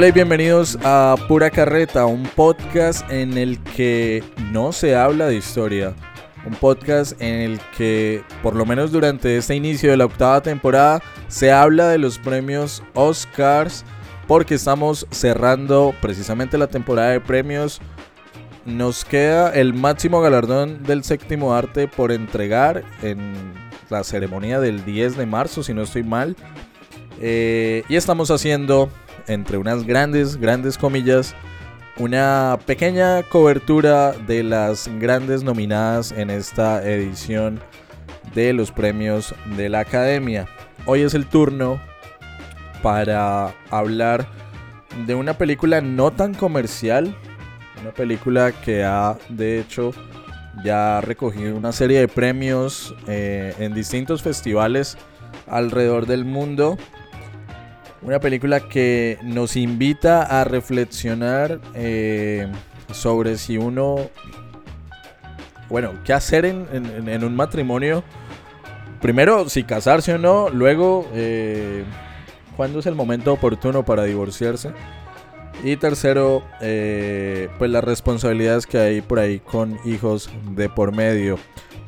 Hola y bienvenidos a Pura Carreta, un podcast en el que no se habla de historia. Un podcast en el que, por lo menos durante este inicio de la octava temporada, se habla de los premios Oscars porque estamos cerrando precisamente la temporada de premios. Nos queda el máximo galardón del séptimo arte por entregar en la ceremonia del 10 de marzo, si no estoy mal. Eh, y estamos haciendo entre unas grandes, grandes comillas, una pequeña cobertura de las grandes nominadas en esta edición de los premios de la Academia. Hoy es el turno para hablar de una película no tan comercial, una película que ha de hecho ya recogido una serie de premios eh, en distintos festivales alrededor del mundo una película que nos invita a reflexionar eh, sobre si uno, bueno, qué hacer en, un matrimonio. Primero, si casarse o no. Luego, eh, cuándo es el momento oportuno para divorciarse. Y tercero, eh, pues las responsabilidades que hay por ahí con hijos de por medio.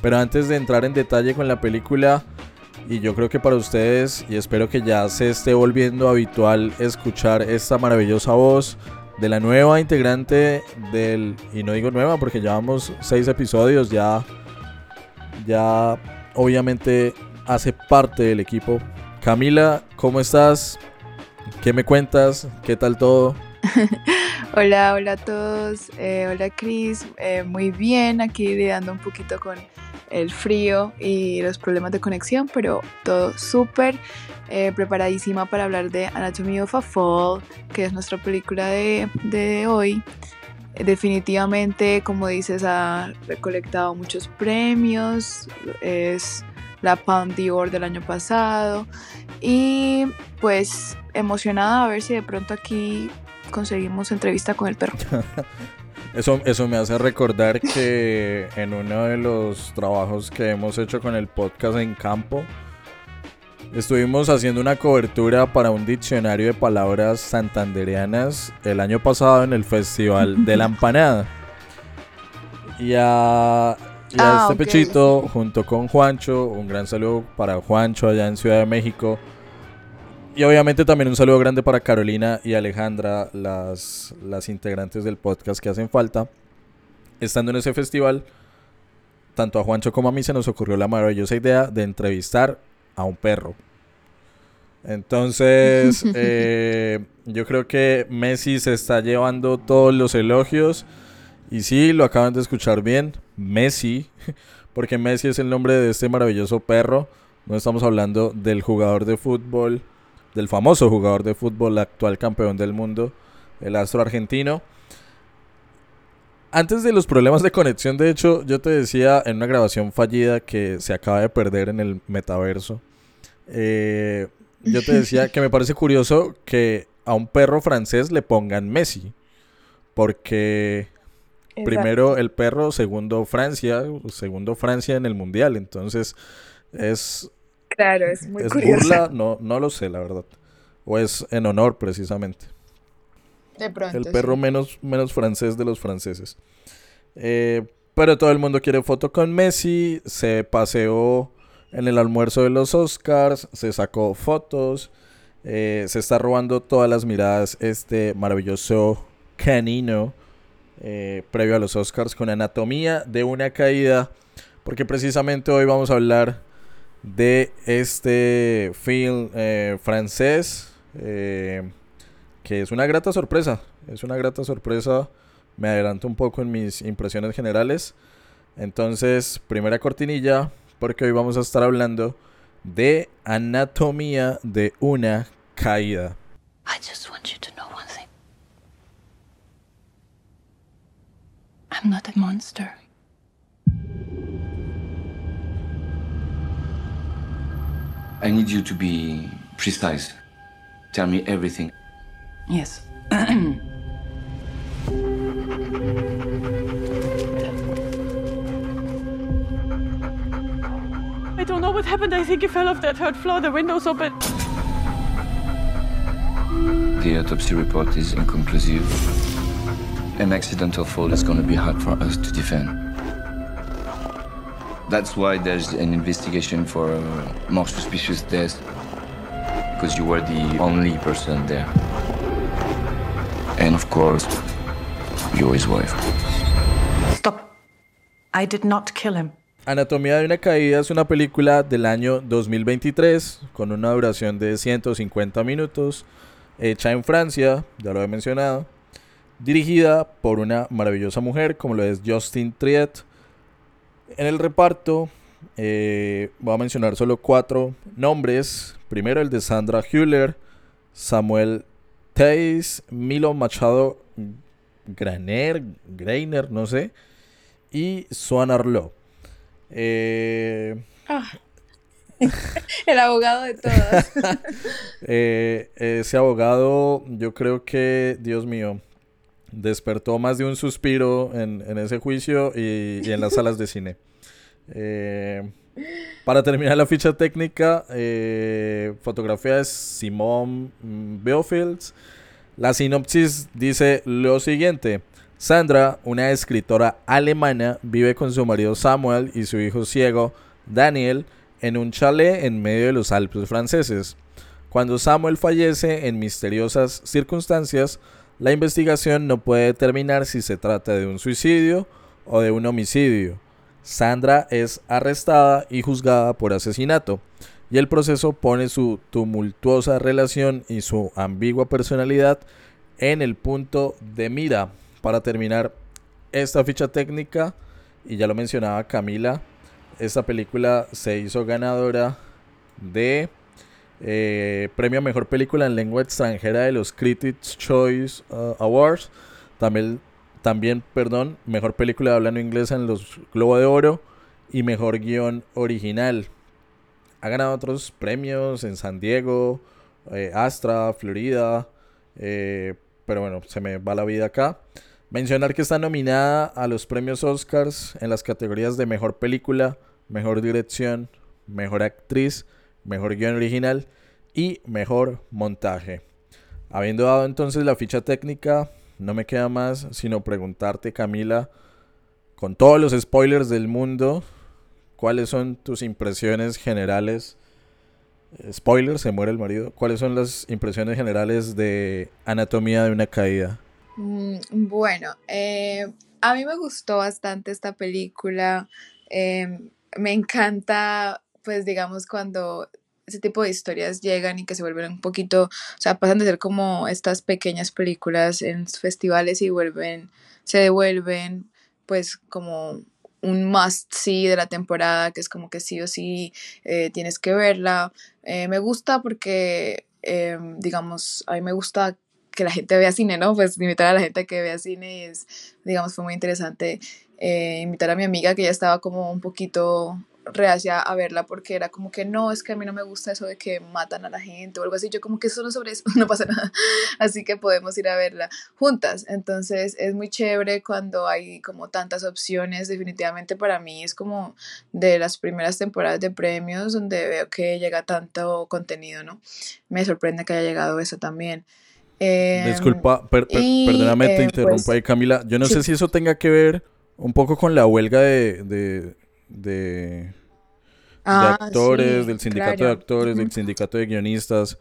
Pero antes de entrar en detalle con la película, y yo creo que para ustedes, y espero que ya se esté volviendo habitual escuchar esta maravillosa voz de la nueva integrante del, y no digo nueva porque llevamos seis episodios, ya, ya obviamente hace parte del equipo. Camila, ¿cómo estás? ¿Qué me cuentas? ¿Qué tal todo? hola, hola a todos. Eh, hola Cris. Eh, muy bien, aquí lidiando un poquito con el frío y los problemas de conexión, pero todo súper eh, preparadísima para hablar de Anatomy of a Fall, que es nuestra película de, hoy. Definitivamente, como dices, ha recolectado muchos premios, es la Palme d'Or del año pasado y pues emocionada a ver si de pronto aquí conseguimos entrevista con el perro. Eso, eso me hace recordar que en uno de los trabajos que hemos hecho con el podcast en campo, estuvimos haciendo una cobertura para un diccionario de palabras santandereanas el año pasado en el Festival de la Empanada. Y a, ah, este pechito, junto con Juancho, un gran saludo para Juancho allá en Ciudad de México y obviamente también un saludo grande para Carolina y Alejandra, las, las integrantes del podcast que hacen falta. Estando en ese festival, tanto a Juancho como a mí se nos ocurrió la maravillosa idea de entrevistar a un perro. Entonces, eh, yo creo que Messi se está llevando todos los elogios. Y sí, lo acaban de escuchar bien, Messi, porque Messi es el nombre de este maravilloso perro. No estamos hablando del jugador de fútbol del famoso jugador de fútbol, actual campeón del mundo, el astro argentino. Antes de los problemas de conexión, de hecho, yo te decía en una grabación fallida que se acaba de perder en el metaverso. Eh, yo te decía que me parece curioso que a un perro francés le pongan Messi. Porque primero el perro, segundo Francia, segundo Francia en el mundial. Entonces es Claro, es muy ¿Es burla? No, no lo sé, la verdad. O es en honor, precisamente. De pronto. El perro menos, menos francés de los franceses. Eh, pero todo el mundo quiere foto con Messi. Se paseó en el almuerzo de los Oscars. Se sacó fotos. Eh, se está robando todas las miradas este maravilloso canino eh, previo a los Oscars con anatomía de una caída. Porque precisamente hoy vamos a hablar de este film eh, francés, eh, que es una grata sorpresa, es una grata sorpresa, me adelanto un poco en mis impresiones generales. Entonces, primera cortinilla, porque hoy vamos a estar hablando de anatomía de una caída. I just want you to know one thing. I'm not a monster. I need you to be precise. Tell me everything. Yes. I don't know what happened. I think he fell off that third floor. The window's open. The autopsy report is inconclusive. An accidental fall is going to be hard for us to defend. That's why there's an investigation for a more suspicious death. Because you were the only person there. And of course, you're his wife. Stop. I did not kill him. Anatomía de una caída es una película del año 2023 con una duración de 150 minutos, hecha en Francia, ya lo he mencionado, dirigida por una maravillosa mujer como lo es Justin Triet. En el reparto eh, voy a mencionar solo cuatro nombres. Primero el de Sandra Hüller, Samuel Teis, Milo Machado Graner, Greiner, no sé, y Swan Arlo. Eh, ah. el abogado de todas. Eh, ese abogado, yo creo que, Dios mío, despertó más de un suspiro en, ese juicio y, en las salas de cine. Eh, para terminar la ficha técnica, fotografía es Simón Beofields. La sinopsis dice lo siguiente. Sandra, una escritora alemana, vive con su marido Samuel y su hijo ciego, Daniel, en un chalet en medio de los Alpes franceses. Cuando Samuel fallece en misteriosas circunstancias, la investigación no puede determinar si se trata de un suicidio o de un homicidio. Sandra es arrestada y juzgada por asesinato, y el proceso pone su tumultuosa relación y su ambigua personalidad en el punto de mira para terminar esta ficha técnica, y ya lo mencionaba Camila, esta película se hizo ganadora de eh, premio a mejor película en lengua extranjera de los Critics Choice uh, Awards. También, también, perdón, mejor película de habla no inglesa en los Globo de Oro y mejor guion original. Ha ganado otros premios en San Diego, eh, Astra, Florida, eh, pero bueno, se me va la vida acá. Mencionar que está nominada a los premios Oscars en las categorías de Mejor Película, Mejor Dirección, Mejor Actriz, Mejor Guión Original y Mejor Montaje. Habiendo dado entonces la ficha técnica, no me queda más sino preguntarte, Camila, con todos los spoilers del mundo, ¿cuáles son tus impresiones generales? Spoilers, se muere el marido. ¿Cuáles son las impresiones generales de Anatomía de una caída? Mm, bueno, eh, a mí me gustó bastante esta película. Em, me encanta, pues digamos, cuando ese tipo de historias llegan y que se vuelven un poquito, o sea, pasan de ser como estas pequeñas películas en festivales y vuelven, se devuelven, pues como un must see de la temporada, que es como que sí o sí eh, tienes que verla. Eh, me gusta porque, em, digamos, a mí me gusta que la gente vea cine, ¿no? Pues invitar a la gente que vea cine y es, digamos, fue muy interesante eh, invitar a mi amiga que ya estaba como un poquito reacia a verla porque era como que no, es que a mí no me gusta eso de que matan a la gente o algo así. Yo como que eso no sobre eso, no pasa nada. Así que podemos ir a verla juntas. Entonces es muy chévere cuando hay como tantas opciones. Definitivamente para mí es como de las primeras temporadas de premios donde veo que llega tanto contenido, ¿no? Me sorprende que haya llegado eso también. Em, Disculpa, perdóname, te eh, interrumpo pues, ahí, Camila. Yo no sé si eso tenga que ver un poco con la huelga de, de, de, ah, actores, del sindicato de actores, del sindicato de guionistas,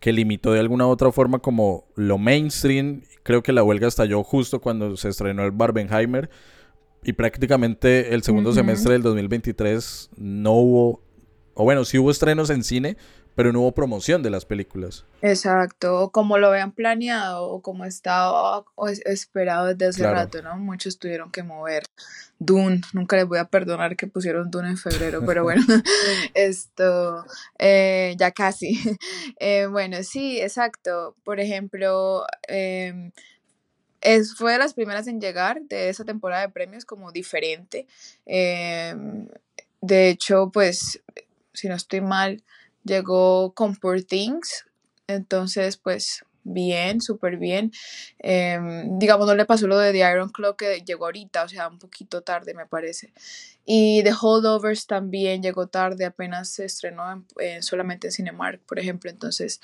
que limitó de alguna u otra forma como lo mainstream. Creo que la huelga estalló justo cuando se estrenó el Barbenheimer y prácticamente el segundo semestre del 2023 no hubo, o bueno, sí hubo estrenos en cine, pero no hubo promoción de las películas. Exacto, o como lo habían planeado o como estaba esperado desde hace rato, ¿no? Muchos tuvieron que mover. Dune, nunca les voy a perdonar que pusieron Dune en febrero, pero bueno, esto eh, ya casi. Eh, bueno, sí, exacto. Por ejemplo, em, es, fue de las primeras en llegar de esa temporada de premios como diferente. Em, de hecho, pues, si no estoy mal, llegó con Poor Things, entonces pues bien, súper bien. Em, digamos, no le pasó lo de The Iron Clock que llegó ahorita, o sea, un poquito tarde me parece. Y The Holdovers también llegó tarde, apenas se estrenó solamente en Cinemark, por ejemplo. Entonces,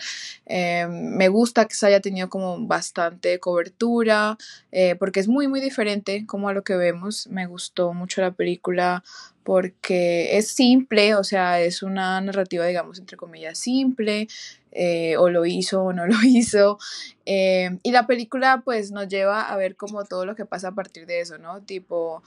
eh, me gusta que se haya tenido como bastante cobertura, eh, porque es muy, muy diferente como a lo que vemos. Me gustó mucho la película porque es simple, o sea, es una narrativa, digamos, entre comillas, simple, eh, o lo hizo o no lo hizo. y la película pues nos lleva a ver como todo lo que pasa a partir de eso, ¿no? Tipo,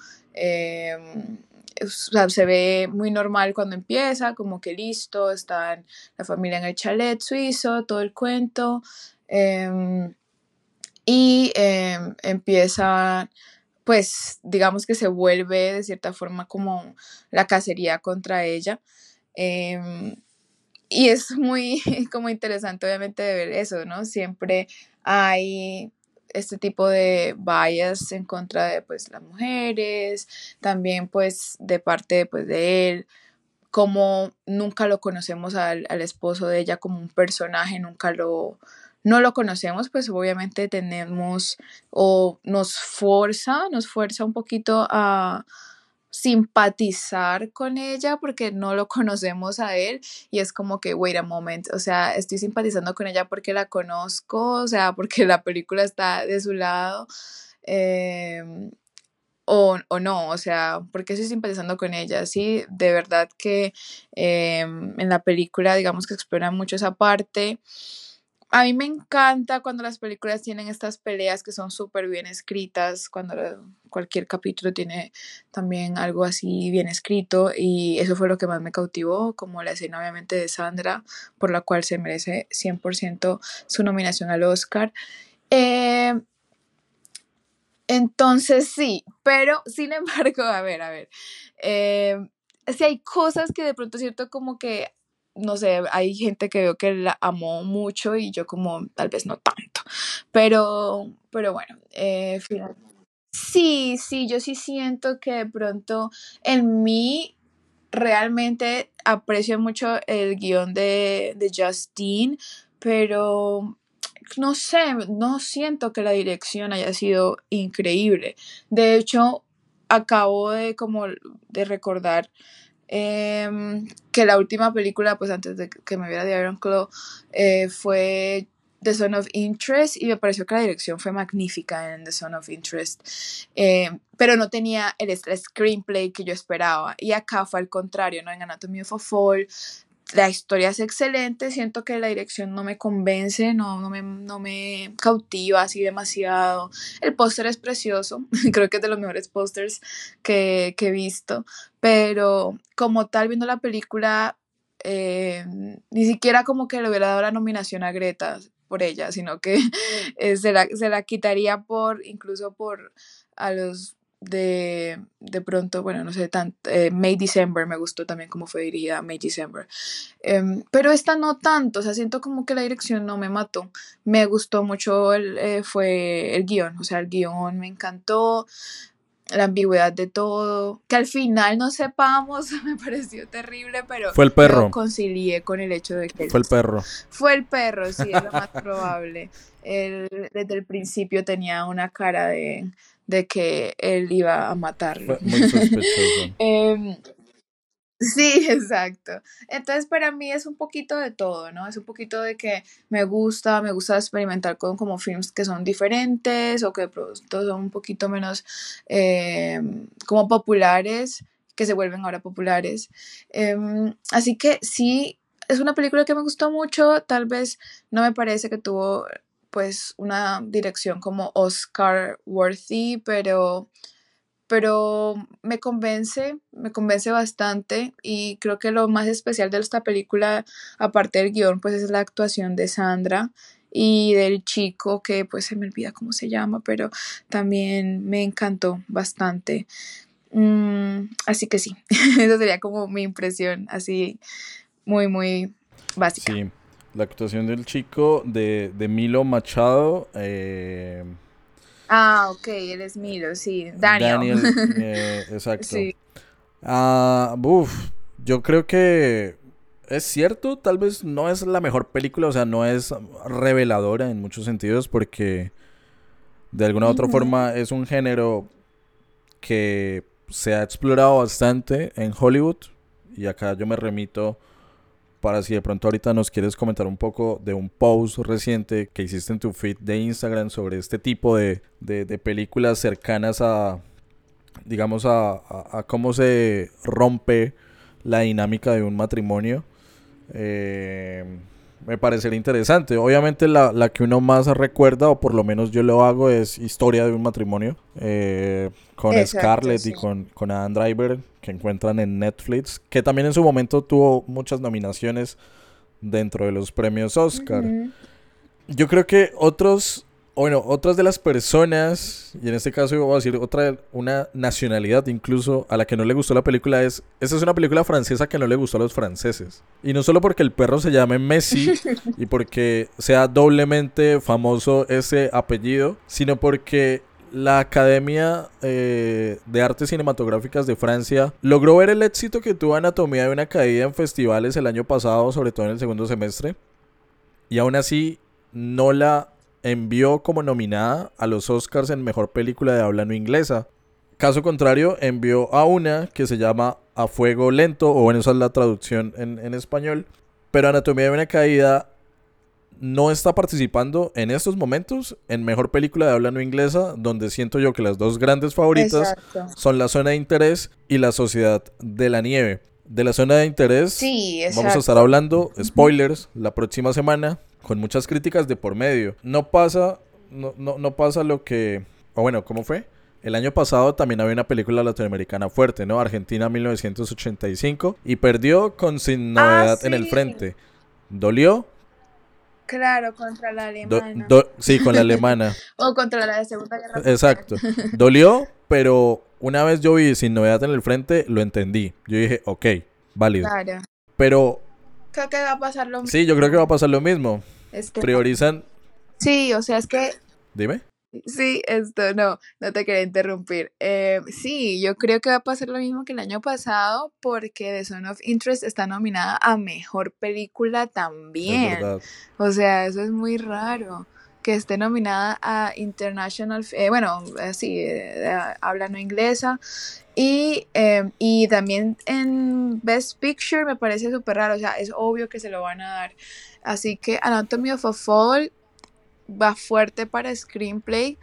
se ve muy normal cuando empieza, como que listo, está la familia en el chalet suizo, todo el cuento. Em, y em, empieza, pues, digamos que se vuelve de cierta forma como la cacería contra ella. Em, y es muy como interesante obviamente de ver eso, ¿no? Siempre hay este tipo de bias en contra de pues las mujeres, también pues de parte pues de él, como nunca lo conocemos al, esposo de ella como un personaje, nunca lo, no lo conocemos, pues obviamente tenemos o nos fuerza, nos fuerza un poquito a, simpatizar con ella porque no lo conocemos a él y es como que, wait a moment, o sea, estoy simpatizando con ella porque la conozco, o sea, porque la película está de su lado. Em, o, o, no, o sea, porque estoy simpatizando con ella, sí, de verdad que em, en la película, digamos que explora mucho esa parte, a mí me encanta cuando las películas tienen estas peleas que son súper bien escritas, cuando cualquier capítulo tiene también algo así bien escrito y eso fue lo que más me cautivó, como la escena obviamente de Sandra, por la cual se merece 100% su nominación al Oscar. Eh, entonces sí, pero sin embargo, a ver, a ver, eh, si hay cosas que de pronto es cierto como que no sé, hay gente que veo que la amó mucho y yo como tal vez no tanto. Pero, pero bueno, eh, sí, sí, yo sí siento que de pronto en mí realmente aprecio mucho el guion de, de Justine, pero no sé, no siento que la dirección haya sido increíble. De hecho, acabo de como de recordar Em, que la última película, pues antes de que me viera de Iron Claw, eh, fue The Son of Interest y me pareció que la dirección fue magnífica en The Son of Interest, em, pero no tenía el, screenplay que yo esperaba y acá fue al contrario, ¿no? En Anatomy of a Fall la historia es excelente, siento que la dirección no me convence, no, no, me, no me cautiva así demasiado. El póster es precioso, creo que es de los mejores pósters que, he visto, pero como tal, viendo la película, eh, ni siquiera como que le hubiera dado la nominación a Greta por ella, sino que eh, se, la, se la quitaría por, incluso por a los de, de pronto, bueno, no sé, tanto, eh, May December me gustó también como fue dirigida May December. Em, pero esta no tanto, o sea, siento como que la dirección no me mató. Me gustó mucho el, eh, fue el guion, o sea, el guion me encantó, la ambigüedad de todo, que al final no sepamos, me pareció terrible, pero fue el perro. concilié con el hecho de que fue el perro. Fue el perro, sí, es lo más probable. Él, desde el principio tenía una cara de de que él iba a matarlo. Muy sospechoso. Em, sí, exacto. Entonces para mí es un poquito de todo, ¿no? Es un poquito de que me gusta, me gusta experimentar con como films que son diferentes o que son un poquito menos em, como populares, que se vuelven ahora populares. Em, así que sí, es una película que me gustó mucho, tal vez no me parece que tuvo pues una dirección como Oscar worthy, pero, pero me convence, me convence bastante y creo que lo más especial de esta película, aparte del guion, pues es la actuación de Sandra y del chico que pues se me olvida cómo se llama, pero también me encantó bastante. Mm, así que sí, esa sería como mi impresión, así muy, muy básica. Sí. La actuación del chico de, de Milo Machado. Eh, ah, ok, él es Milo, sí. Daniel. Daniel, eh, exacto. Sí. Ah, yo creo que es cierto, tal vez no es la mejor película, o sea, no es reveladora en muchos sentidos porque de alguna u otra forma es un género que se ha explorado bastante en Hollywood. Y acá yo me remito para si de pronto ahorita nos quieres comentar un poco de un post reciente que hiciste en tu feed de Instagram sobre este tipo de, películas cercanas a, digamos, a, a, cómo se rompe la dinámica de un matrimonio. Eh, me parecería interesante. Obviamente la, que uno más recuerda, o por lo menos yo lo hago, es Historia de un matrimonio. Eh, con Scarlett y con, con Adam Driver, que encuentran en Netflix, que también en su momento tuvo muchas nominaciones dentro de los premios Oscar. Yo creo que otros bueno, otras de las personas, y en este caso voy a decir otra, una nacionalidad incluso, a la que no le gustó la película es, esta es una película francesa que no le gustó a los franceses. Y no solo porque el perro se llame Messi y porque sea doblemente famoso ese apellido, sino porque la Academia eh, de Artes Cinematográficas de Francia logró ver el éxito que tuvo Anatomía de una caída en festivales el año pasado, sobre todo en el segundo semestre. Y aún así no la envió como nominada a los Oscars en Mejor Película de Habla No Inglesa. Caso contrario, envió a una que se llama A Fuego Lento, o bueno, esa es la traducción en, español. Pero Anatomía de una Caída no está participando en estos momentos en Mejor Película de Habla No Inglesa, donde siento yo que las dos grandes favoritas son La Zona de Interés y La Sociedad de la Nieve. De la zona de interés vamos a estar hablando, spoilers, la próxima semana con muchas críticas de por medio. No pasa, no, no, pasa lo que, o bueno, ¿cómo fue? El año pasado también había una película latinoamericana fuerte, ¿no? Argentina 1985 y perdió con sin ah, novedad en el frente. ¿Dolió? Claro, contra la alemana. sí, con la alemana. o contra la de Segunda Guerra Mundial. Exacto. Dolió, pero una vez yo vi sin novedad en el frente, lo entendí. Yo dije, ok, válido. Claro. Pero creo que va a pasar lo mismo. Sí, yo creo que va a pasar lo mismo. Priorizan. Sí, o sea, es que. Dime. Sí, esto no, no te quería interrumpir. Eh, sí, yo creo que va a pasar lo mismo que el año pasado porque The Son of Interest está nominada a Mejor Película también. o sea, eso es muy raro que esté nominada a International, eh, bueno, así, eh, habla no inglesa, y, em, y también en Best Picture me parece súper raro, o sea, es obvio que se lo van a dar. Así que Anatomy of a Fall va fuerte para screenplay,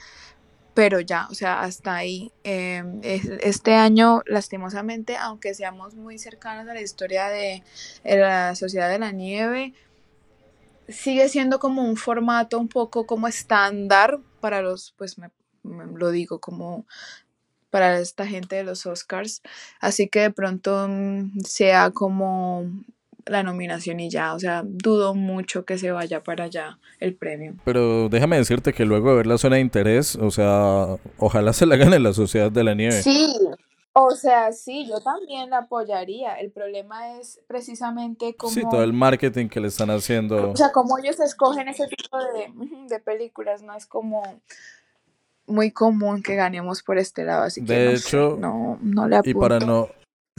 pero ya, o sea, hasta ahí. Em, este año, lastimosamente, aunque seamos muy cercanos a la historia de, la Sociedad de la Nieve, sigue siendo como un formato un poco como estándar para los, pues me, lo digo como para esta gente de los Oscars. Así que de pronto mm, sea como la nominación y ya, o sea, dudo mucho que se vaya para allá el premio. Pero déjame decirte que luego de ver la zona de interés, o sea, ojalá se la gane la Sociedad de la Nieve. Sí, o sea, sí, yo también la apoyaría. El problema es precisamente cómo... Sí, todo el marketing que le están haciendo. O sea, cómo ellos escogen ese tipo de, de películas, no es como muy común que ganemos por este lado, así que de hecho, no, no le apunto. Y para no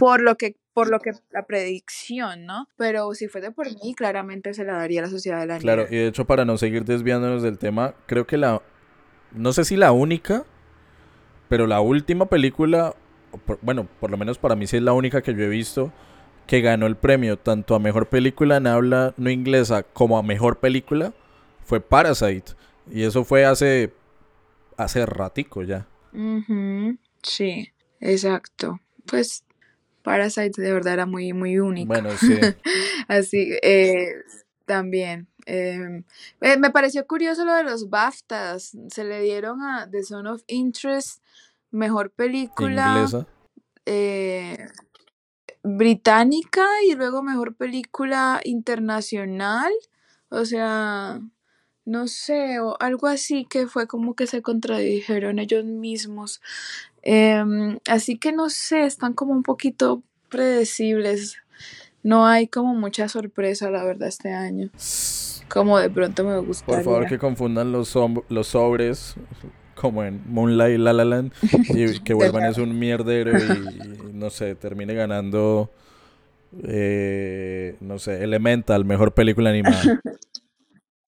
por lo que por lo que la predicción, ¿no? Pero si fuese por mí, claramente se la daría a la sociedad de la Claro, y de hecho para no seguir desviándonos del tema, creo que la no sé si la única, pero la última película bueno, por lo menos para mí sí es la única que yo he visto que ganó el premio tanto a mejor película en habla no inglesa como a mejor película fue Parasite y eso fue hace hace ratico ya. Sí, exacto. Pues Parasite de verdad era muy, muy único. Bueno, sí. Así, eh, también. Em, eh, me pareció curioso lo de los BAFTAs. Se le dieron a The Zone of Interest mejor película. Inglesa. Eh, británica y luego mejor película internacional. O sea, no sé, o algo así que fue como que se contradijeron ellos mismos. Em, así que no sé, están como un poquito predecibles. No hay como mucha sorpresa, la verdad, este año. Como de pronto me gustaría. Por favor, que confundan los, los sobres como en Moonlight La La Land y que vuelvan es un mierdero y, no sé, termine ganando eh, no sé, Elemental, mejor película animada.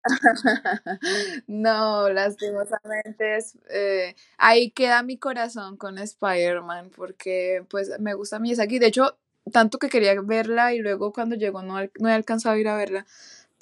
no, lastimosamente es, eh, ahí queda mi corazón con Spider-Man porque pues me gusta Miyazaki. De hecho, tanto que quería verla y luego cuando llegó no, no he alcanzado a ir a verla.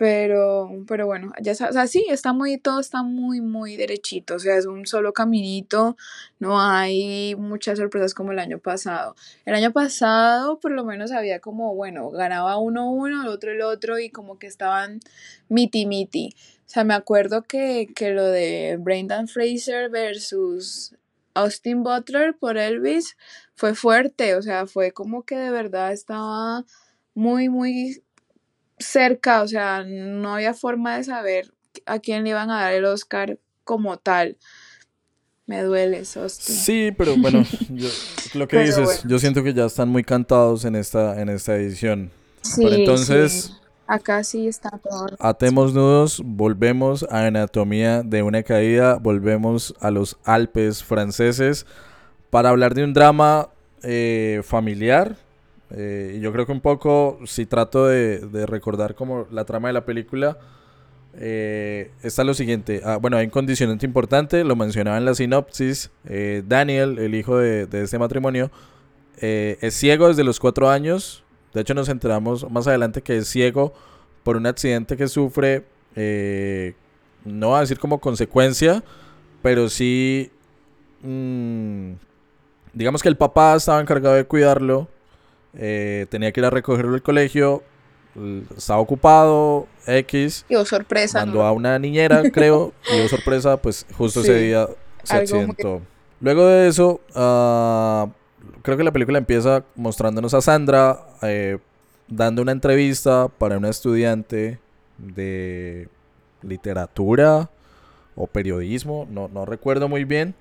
Pero, pero bueno, ya sabes, o sea, sí, está muy, todo está muy, muy derechito, o sea, es un solo caminito, no hay muchas sorpresas como el año pasado. El año pasado, por lo menos, había como, bueno, ganaba uno uno, el otro el otro, y como que estaban miti miti. O sea, me acuerdo que, que lo de Brendan Fraser versus Austin Butler por Elvis fue fuerte, o sea, fue como que de verdad estaba muy, muy cerca, o sea, no había forma de saber a quién le iban a dar el Oscar como tal. Me duele, eso. Sí, pero bueno, lo que dices, yo siento que ya están muy cantados en esta, en esta edición. Sí, entonces, acá sí está todo. Atemos nudos, volvemos a Anatomía de una caída, volvemos a los Alpes franceses para hablar de un drama eh, familiar, eh, yo creo que un poco, si trato de, recordar como la trama de la película, eh, está lo siguiente. Ah, bueno, hay un condicionante importante, lo mencionaba en la sinopsis. Eh, Daniel, el hijo de, este matrimonio, es ciego desde los cuatro años. De hecho, nos enteramos más adelante que es ciego por un accidente que sufre, no a decir como consecuencia, pero sí, mm, digamos que el papá estaba encargado de cuidarlo eh, tenía que ir a recogerlo del colegio, estaba ocupado, X. Y sorpresa. Mandó a una niñera, creo, y sorpresa, pues justo ese día se accidentó. Luego de eso, uh, creo que la película empieza mostrándonos a Sandra eh, dando una entrevista para una estudiante de literatura o periodismo, no, no recuerdo muy bien.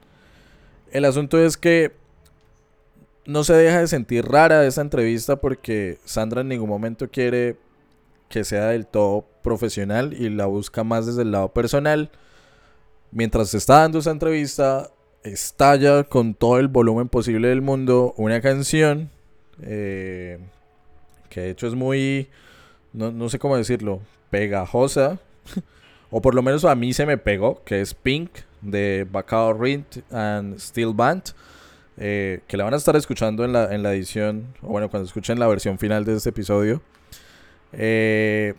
El asunto es que no se deja de sentir rara esa entrevista porque Sandra en ningún momento quiere que sea del todo profesional y la busca más desde el lado personal. Mientras se está dando esa entrevista, estalla con todo el volumen posible del mundo una canción eh, que de hecho es muy, no, sé cómo decirlo, pegajosa. o por lo menos a mí se me pegó, que es Pink de Bacao Rint and Steel Band. Eh, que la van a estar escuchando en la, en la edición, o bueno, cuando escuchen la versión final de este episodio. Eh,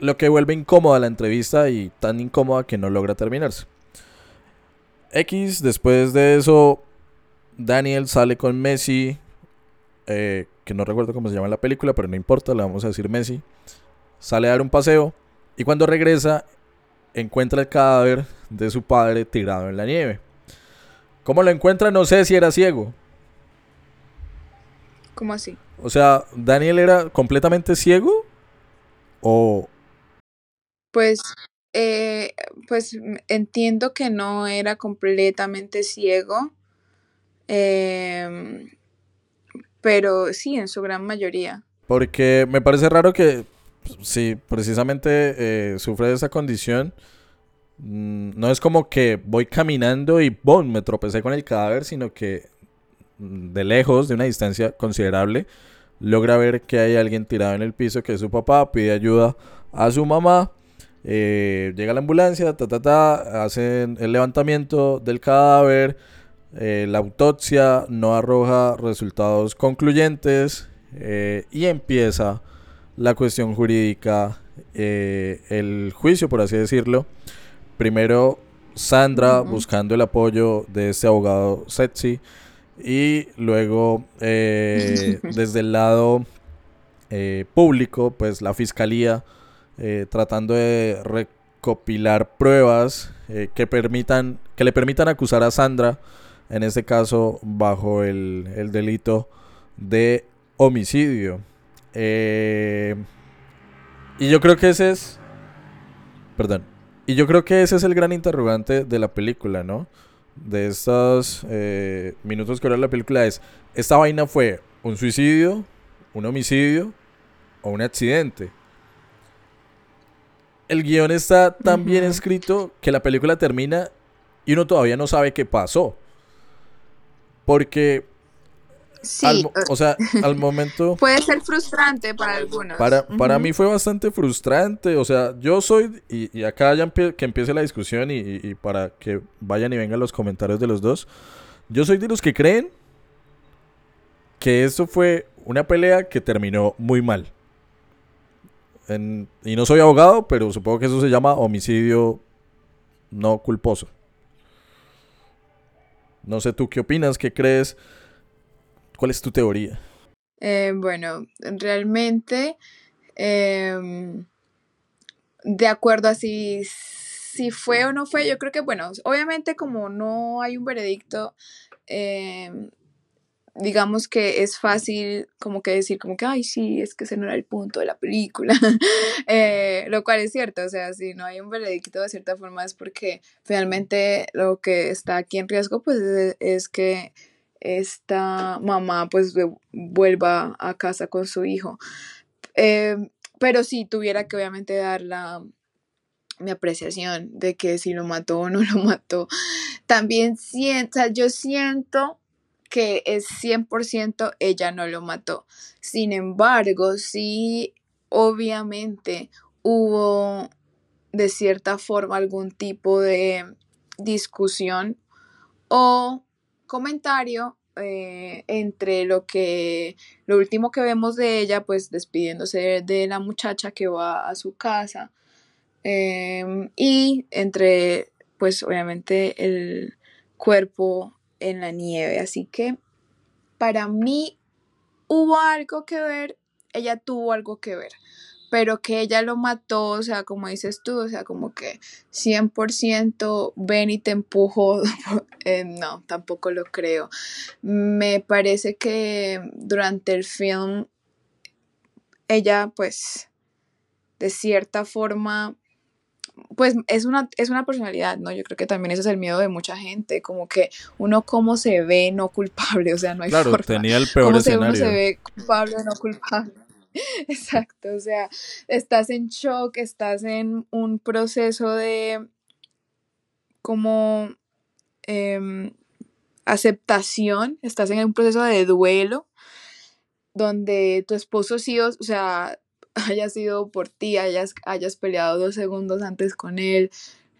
lo que vuelve incómoda la entrevista y tan incómoda que no logra terminarse. X, después de eso, Daniel sale con Messi, eh, que no recuerdo cómo se llama la película, pero no importa, le vamos a decir Messi. Sale a dar un paseo y cuando regresa encuentra el cadáver de su padre tirado en la nieve. ¿Cómo lo encuentra? No sé si era ciego. ¿Cómo así? O sea, ¿Daniel era completamente ciego? ¿O...? Pues, eh, pues entiendo que no era completamente ciego. Em, pero sí, en su gran mayoría. Porque me parece raro que, si precisamente eh, sufre de esa condición, no es como que voy caminando y ¡bum! me tropecé con el cadáver, sino que mm, de lejos, de una distancia considerable, logra ver que hay alguien tirado en el piso, que es su papá, pide ayuda a su mamá, eh, llega la ambulancia, ta, ta, ta, hacen el levantamiento del cadáver, eh, la autopsia no arroja resultados concluyentes eh, y empieza la cuestión jurídica, el juicio, por así decirlo primero Sandra buscando el apoyo de ese abogado sexy y luego eh, desde el lado eh, público, pues la fiscalía eh, tratando de recopilar pruebas que permitan que le permitan acusar a Sandra, en este caso bajo el, el delito de homicidio. y yo creo que ese es, perdón, y yo creo que ese es el gran interrogante de la película, ¿no? De estos eh, minutos que dura la película es, ¿esta vaina fue un suicidio, un homicidio o un accidente? El guion está tan bien escrito que la película termina y uno todavía no sabe qué pasó. Porque Sí. o sea, al momento... Puede ser frustrante para algunos. Para, para mí fue bastante frustrante. O sea, yo soy, y, acá ya que empiece la discusión y, y, para que vayan y vengan los comentarios de los dos, yo soy de los que creen que esto fue una pelea que terminó muy mal. y no soy abogado, pero supongo que eso se llama homicidio no culposo. No sé tú qué opinas, qué crees, cuál es tu teoría. Eh, bueno, realmente, em, de acuerdo a si, fue o no fue, yo creo que, bueno, obviamente como no hay un veredicto, em, digamos que es fácil como que decir como que, ay, sí, es que ese no era el punto de la película, eh, lo cual es cierto, o sea, si no hay un veredicto de cierta forma es porque finalmente lo que está aquí en riesgo pues es, que esta mamá pues vuelva a casa con su hijo. Eh, pero si tuviera que obviamente dar la, mi apreciación de que si lo mató o no lo mató. También siento, yo siento que es 100% ella no lo mató. Sin embargo, sí, obviamente hubo de cierta forma algún tipo de discusión o comentario eh, entre lo que lo último que vemos de ella pues despidiéndose de la muchacha que va a su casa em, y entre pues obviamente el cuerpo en la nieve. Así que para mí hubo algo que ver, ella tuvo algo que ver, pero que ella lo mató, o sea, como dices tú, o sea, como que 100% ven y te empujo, eh, no, tampoco lo creo. Me parece que durante el film ella pues de cierta forma pues es una, es una personalidad, ¿no? Yo creo que también ese es el miedo de mucha gente, como que uno cómo se ve no culpable, o sea, no hay claro, tenía el peor escenario. uno se ve culpable o no culpable. Exacto, o sea, estás en shock, estás en un proceso de como em, aceptación, estás en un proceso de duelo donde tu esposo sí, o sea, haya sido por ti, hayas, hayas peleado dos segundos antes con él,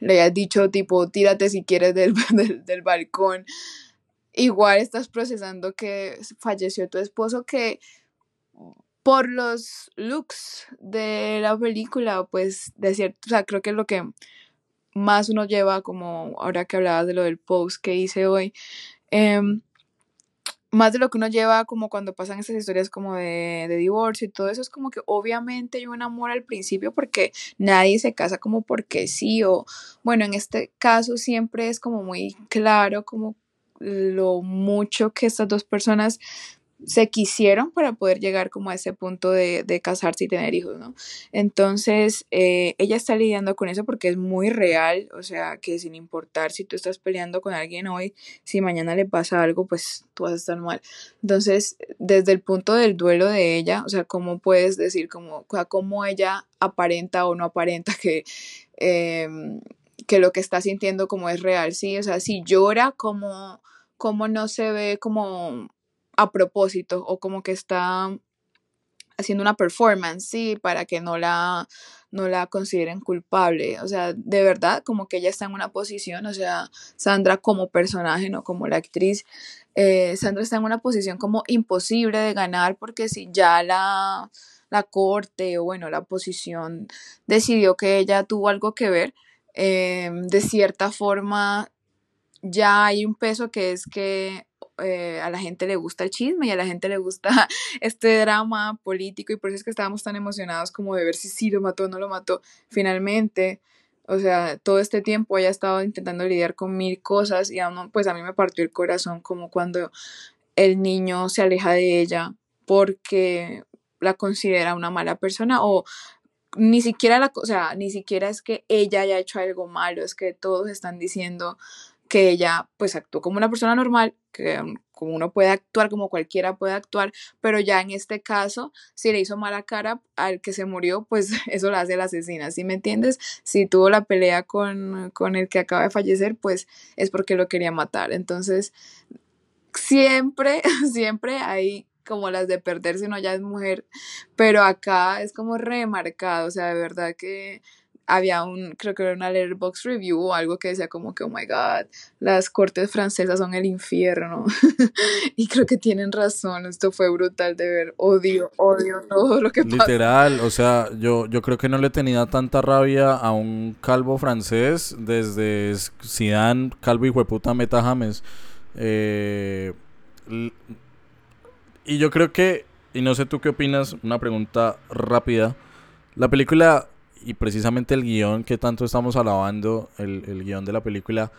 le hayas dicho tipo, tírate si quieres del, del, balcón. Igual estás procesando que falleció tu esposo, que por los looks de la película, pues de cierto, o sea, creo que es lo que más uno lleva, como ahora que hablabas de lo del post que hice hoy, eh, más de lo que uno lleva como cuando pasan esas historias como de, de, divorcio y todo eso, es como que obviamente hay un amor al principio porque nadie se casa como porque sí o bueno, en este caso siempre es como muy claro como lo mucho que estas dos personas se quisieron para poder llegar como a ese punto de, de casarse y tener hijos, ¿no? Entonces, eh, ella está lidiando con eso porque es muy real, o sea, que sin importar si tú estás peleando con alguien hoy, si mañana le pasa algo, pues tú vas a estar mal. Entonces, desde el punto del duelo de ella, o sea, ¿cómo puedes decir cómo, cómo ella aparenta o no aparenta que... Em, que lo que está sintiendo como es real, sí, o sea, si llora, como, como no se ve como a propósito o como que está haciendo una performance, sí, para que no la, no la consideren culpable. O sea, de verdad, como que ella está en una posición, o sea, Sandra como personaje, no como la actriz, eh, Sandra está en una posición como imposible de ganar porque si ya la, la corte o bueno, la posición decidió que ella tuvo algo que ver, eh, de cierta forma ya hay un peso que es que eh, a la gente le gusta el chisme y a la gente le gusta este drama político y por eso es que estábamos tan emocionados como de ver si sí lo mató o no lo mató. Finalmente, o sea, todo este tiempo ella estado intentando lidiar con mil cosas y pues a mí me partió el corazón como cuando el niño se aleja de ella porque la considera una mala persona o ni siquiera la, o sea, ni siquiera es que ella haya hecho algo malo, es que todos están diciendo que ella pues actuó como una persona normal, que um, como uno puede actuar, como cualquiera puede actuar, pero ya en este caso, si le hizo mala cara al que se murió, pues eso lo hace la asesina, ¿sí me entiendes? Si tuvo la pelea con, con el que acaba de fallecer, pues es porque lo quería matar. Entonces, siempre, siempre hay como las de perder si no ya es mujer, pero acá es como remarcado, o sea, de verdad que había un, creo que era una letterbox review o algo que decía como que, oh my god, las cortes francesas son el infierno. y creo que tienen razón, esto fue brutal de ver, odio, odio todo lo que pasa. Literal, o sea, yo, yo creo que no le tenía tanta rabia a un calvo francés desde Zidane, calvo y hueputa Meta James. Eh, y yo creo que, y no sé tú qué opinas, una pregunta rápida. La película y precisamente el guion que tanto estamos alabando, el, el guion de la película,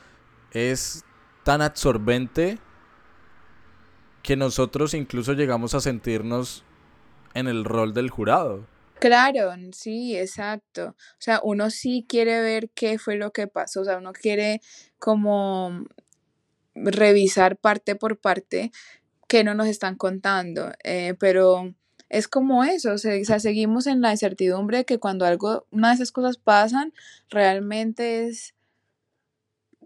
es tan absorbente que nosotros incluso llegamos a sentirnos en el rol del jurado. Claro, sí, exacto. O sea, uno sí quiere ver qué fue lo que pasó, o sea, uno quiere como revisar parte por parte qué no nos están contando, eh, pero es como eso, o sea, seguimos en la incertidumbre de que cuando algo, una de esas cosas pasan, realmente es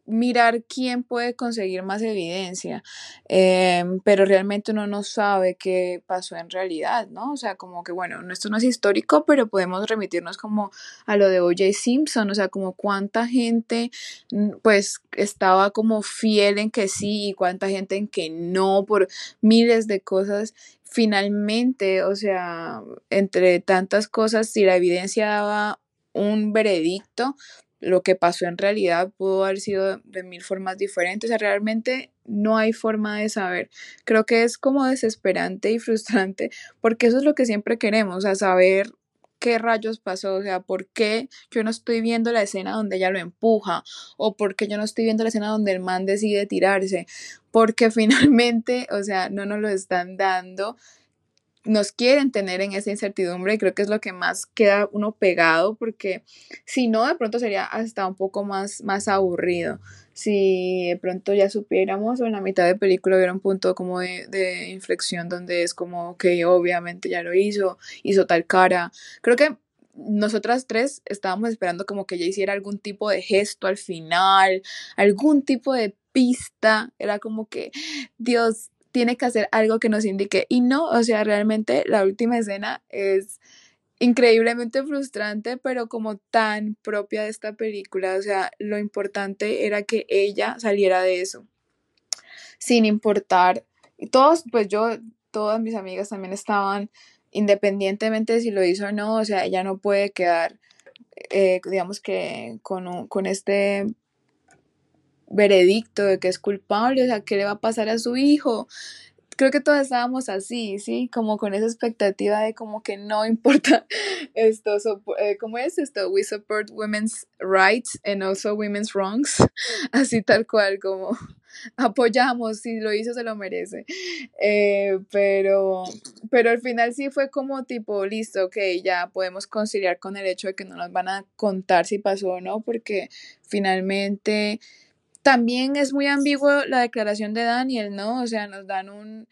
mirar quién puede conseguir más evidencia, em, pero realmente uno no sabe qué pasó en realidad, ¿no? O sea, como que, bueno, esto no es histórico, pero podemos remitirnos como a lo de O.J. Simpson, o sea, como cuánta gente, mm, pues, estaba como fiel en que sí y cuánta gente en que no, por miles de cosas. Finalmente, o sea, entre tantas cosas, si la evidencia daba un veredicto, lo que pasó en realidad pudo haber sido de mil formas diferentes. O sea, realmente no hay forma de saber. Creo que es como desesperante y frustrante porque eso es lo que siempre queremos, o saber qué rayos pasó, o sea, por qué yo no estoy viendo la escena donde ella lo empuja o por qué yo no estoy viendo la escena donde el man decide tirarse, porque finalmente, o sea, no nos lo están dando nos quieren tener en esa incertidumbre y creo que es lo que más queda uno pegado porque si no de pronto sería hasta un poco más, más aburrido si de pronto ya supiéramos o en la mitad de película hubiera un punto como de, de inflexión donde es como que obviamente ya lo hizo, hizo tal cara. Creo que nosotras tres estábamos esperando como que ella hiciera algún tipo de gesto al final, algún tipo de pista. Era como que, Dios, tiene que hacer algo que nos indique. Y no, o sea, realmente la última escena es increíblemente frustrante, pero como tan propia de esta película. O sea, lo importante era que ella saliera de eso, sin importar. Y todos, pues yo, todas mis amigas también estaban, independientemente de si lo hizo o no, o sea, ella no puede quedar, eh, digamos que con, con este veredicto de que es culpable, o sea, ¿qué le va a pasar a su hijo? Creo que todos estábamos así, ¿sí? Como con esa expectativa de como que no importa esto, eh, ¿cómo es esto? We support women's rights and also women's wrongs, así tal cual, como apoyamos, si lo hizo se lo merece. Eh, pero, pero al final sí fue como tipo, listo, ok, ya podemos conciliar con el hecho de que no nos van a contar si pasó o no, porque finalmente también es muy ambiguo la declaración de Daniel, ¿no? O sea, nos dan un,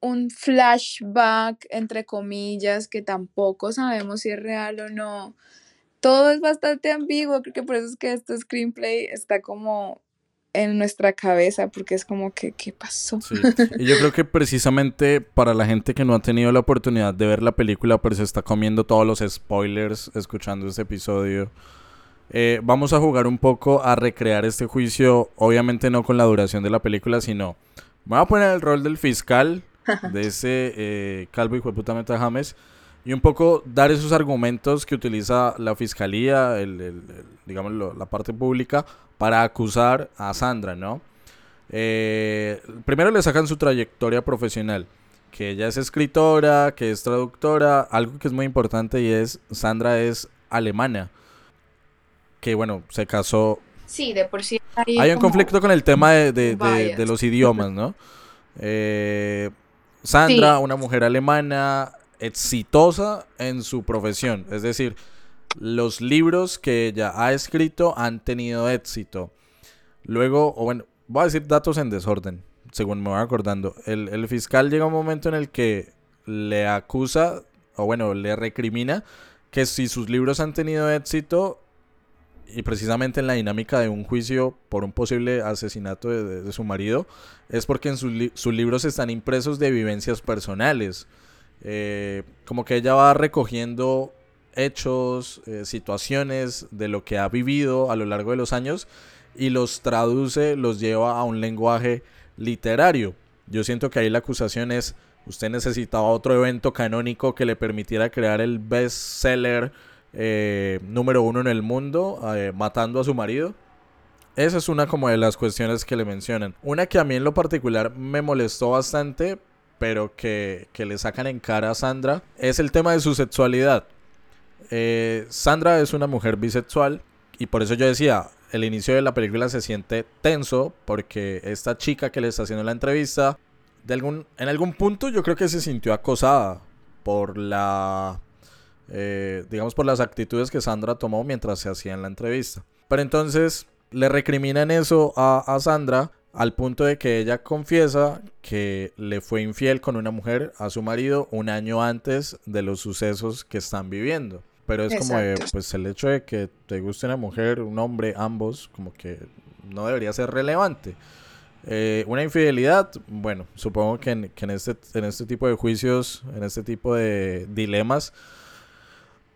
un flashback, entre comillas, que tampoco sabemos si es real o no. Todo es bastante ambiguo, creo que por eso es que este screenplay está como en nuestra cabeza, porque es como que, ¿qué pasó? Sí. Y yo creo que precisamente para la gente que no ha tenido la oportunidad de ver la película, pues se está comiendo todos los spoilers escuchando este episodio. Eh, vamos a jugar un poco a recrear este juicio, obviamente no con la duración de la película, sino me voy a poner el rol del fiscal de ese eh, calvo y puta Meta James y un poco dar esos argumentos que utiliza la fiscalía, el, digamos la parte pública, para acusar a Sandra, ¿no? Eh, primero le sacan su trayectoria profesional, que ella es escritora, que es traductora, algo que es muy importante y es, Sandra es alemana que bueno, se casó. Sí, de por sí. Hay, un conflicto con el tema de, los idiomas, ¿no? Eh, Sandra, una mujer alemana exitosa en su profesión, es decir, los libros que ella ha escrito han tenido éxito. Luego, o bueno, voy a decir datos en desorden, según me voy acordando. El, el fiscal llega un momento en el que le acusa, o bueno, le recrimina que si sus libros han tenido éxito, y precisamente en la dinámica de un juicio por un posible asesinato de, su marido, es porque en sus libros están impresos de vivencias personales. Eh, como que ella va recogiendo hechos, eh, situaciones de lo que ha vivido a lo largo de los años y los traduce, los lleva a un lenguaje literario. Yo siento que ahí la acusación es, usted necesitaba otro evento canónico que le permitiera crear el bestseller eh, número uno en el mundo, eh, matando a su marido. Esa es una como de las cuestiones que le mencionan. Una que a mí en lo particular me molestó bastante, pero que, que le sacan en cara a Sandra, es el tema de su sexualidad. Eh, Sandra es una mujer bisexual y por eso yo decía, el inicio de la película se siente tenso porque esta chica que le está haciendo la entrevista, en algún punto yo creo que se sintió acosada por la, eh, digamos, por las actitudes que Sandra tomó mientras se hacía en la entrevista. Pero entonces le recriminan eso a, a Sandra al punto de que ella confiesa que le fue infiel con una mujer a su marido un año antes de los sucesos que están viviendo. Pero es como, pues el hecho de que te guste una mujer, un hombre, ambos, como que no debería ser relevante. Eh, una infidelidad, bueno, supongo que, en, este, en este tipo de juicios, en este tipo de dilemas,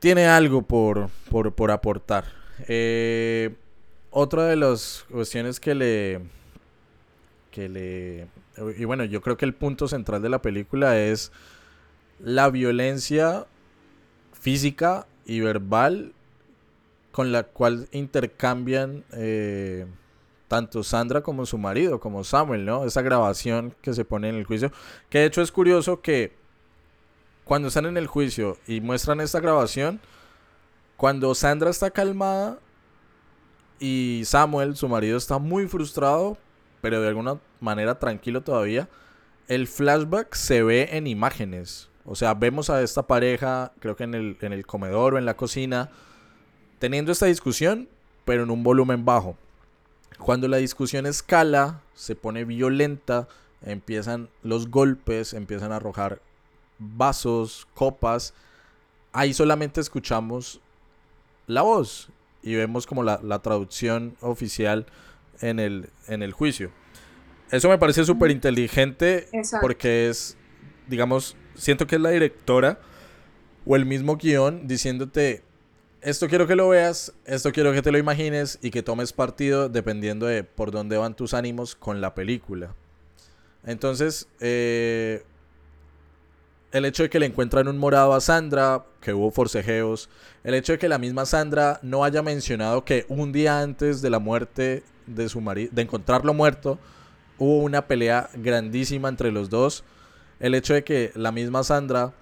tiene algo por, por, aportar. Eh, otra de las cuestiones que le, que le... Y bueno, yo creo que el punto central de la película es la violencia física y verbal con la cual intercambian eh, tanto Sandra como su marido, como Samuel, ¿no? Esa grabación que se pone en el juicio. Que de hecho es curioso que cuando están en el juicio y muestran esta grabación, cuando Sandra está calmada y Samuel, su marido, está muy frustrado, pero de alguna manera tranquilo todavía, el flashback se ve en imágenes. O sea, vemos a esta pareja, creo que en el, en el comedor o en la cocina, teniendo esta discusión, pero en un volumen bajo. Cuando la discusión escala, se pone violenta, empiezan los golpes, empiezan a arrojar vasos, copas. Ahí solamente escuchamos la voz y vemos como la, la traducción oficial en el, en el juicio. Eso me parece súper inteligente porque es, digamos, siento que es la directora o el mismo guion diciéndote, esto quiero que lo veas, esto quiero que te lo imagines y que tomes partido dependiendo de por dónde van tus ánimos con la película. Entonces, eh, el hecho de que le encuentran un morado a Sandra, que hubo forcejeos, el hecho de que la misma Sandra no haya mencionado que un día antes de la muerte de su marido, de encontrarlo muerto, hubo una pelea grandísima entre los dos el hecho de que la misma Sandra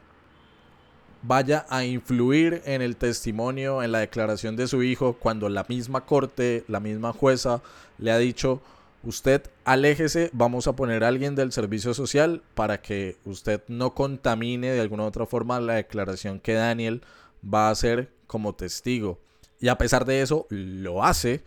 vaya a influir en el testimonio, en la declaración de su hijo, cuando la misma corte, la misma jueza le ha dicho, usted aléjese, vamos a poner a alguien del servicio social para que usted no contamine de alguna u otra forma la declaración que Daniel va a hacer como testigo. Y a pesar de eso, lo hace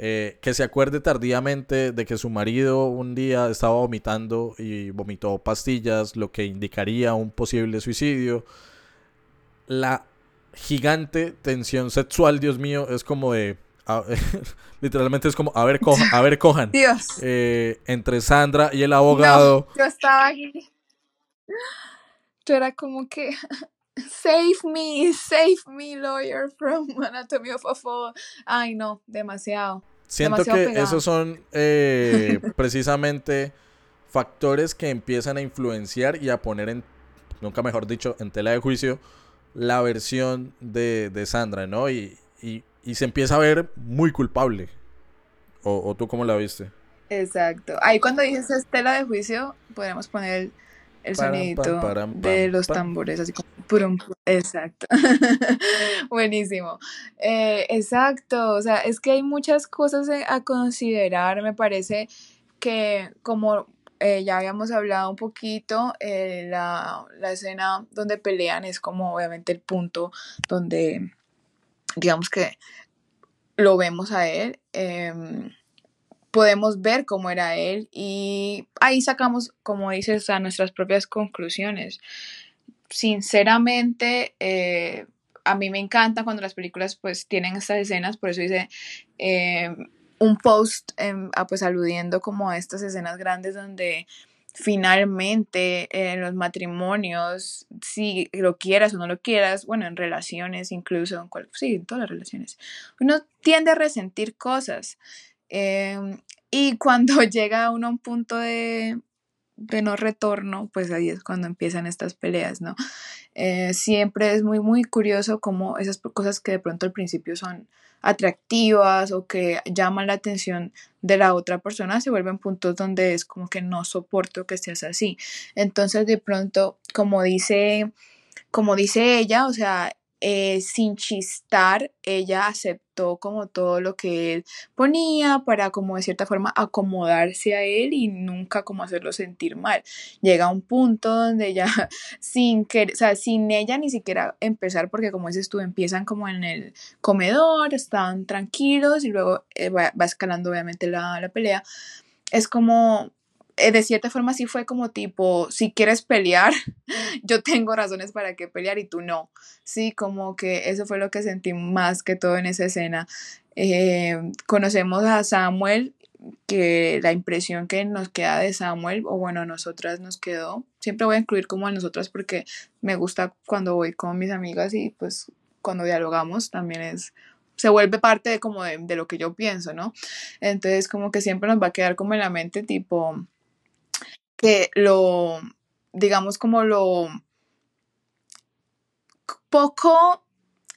eh, que se acuerde tardíamente de que su marido un día estaba vomitando y vomitó pastillas, lo que indicaría un posible suicidio. La gigante tensión sexual, Dios mío, es como de... literalmente es como, a ver, a ver cojan. Dios. Eh, entre Sandra y el abogado. yo estaba aquí. Yo era como que Save me, save me, lawyer from Anatomy of a Fall. Ay, no, demasiado. Siento que esos son eh, precisamente factores que empiezan a influenciar y a poner en, nunca mejor dicho, en tela de juicio la versión de, Sandra, ¿no? Y, y, se empieza a ver muy culpable. ¿O, tú cómo la viste? Exacto. Ahí cuando dices tela de juicio, podemos poner el el sonidito de los tambores, así como... exacto. Buenísimo. Eh, exacto, o sea, es que hay muchas cosas a considerar, me parece que como eh, ya habíamos hablado un poquito, eh, la, la, escena donde pelean es como obviamente el punto donde, digamos que lo vemos a él. Em, podemos ver cómo era él y ahí sacamos, como dices, a nuestras propias conclusiones. Sinceramente, eh, a mí me encanta cuando las películas pues tienen estas escenas, por eso hice eh, un post em, pues aludiendo como a estas escenas grandes donde finalmente en los matrimonios, si lo quieras o no lo quieras, bueno, en relaciones incluso, en cual, sí, en todas las relaciones, uno tiende a resentir cosas. Em, y cuando llega uno a un punto de, de no retorno, pues ahí es cuando empiezan estas peleas, ¿no? Eh, siempre es muy, muy curioso cómo esas cosas que de pronto al principio son atractivas o que llaman la atención de la otra persona se vuelven puntos donde es como que no soporto que seas así. Entonces de pronto, como dice, como dice ella, o sea, eh, sin chistar, ella aceptó como todo lo que él ponía para como de cierta forma acomodarse a él y nunca como hacerlo sentir mal. Llega un punto donde ya sin que, sea, sin ella ni siquiera empezar, porque como dices tú, empiezan como en el comedor, están tranquilos y luego eh, va, escalando obviamente la, la pelea. Es como de cierta forma sí fue como tipo, si quieres pelear, yo tengo razones para que pelear y tú no. Sí, como que eso fue lo que sentí más que todo en esa escena. Eh, conocemos a Samuel, que la impresión que nos queda de Samuel, o bueno, a nosotras nos quedó, siempre voy a incluir como a nosotras porque me gusta cuando voy con mis amigas y pues cuando dialogamos también es se vuelve parte de como de, de, lo que yo pienso, ¿no? Entonces como que siempre nos va a quedar como en la mente tipo, que lo, digamos como lo poco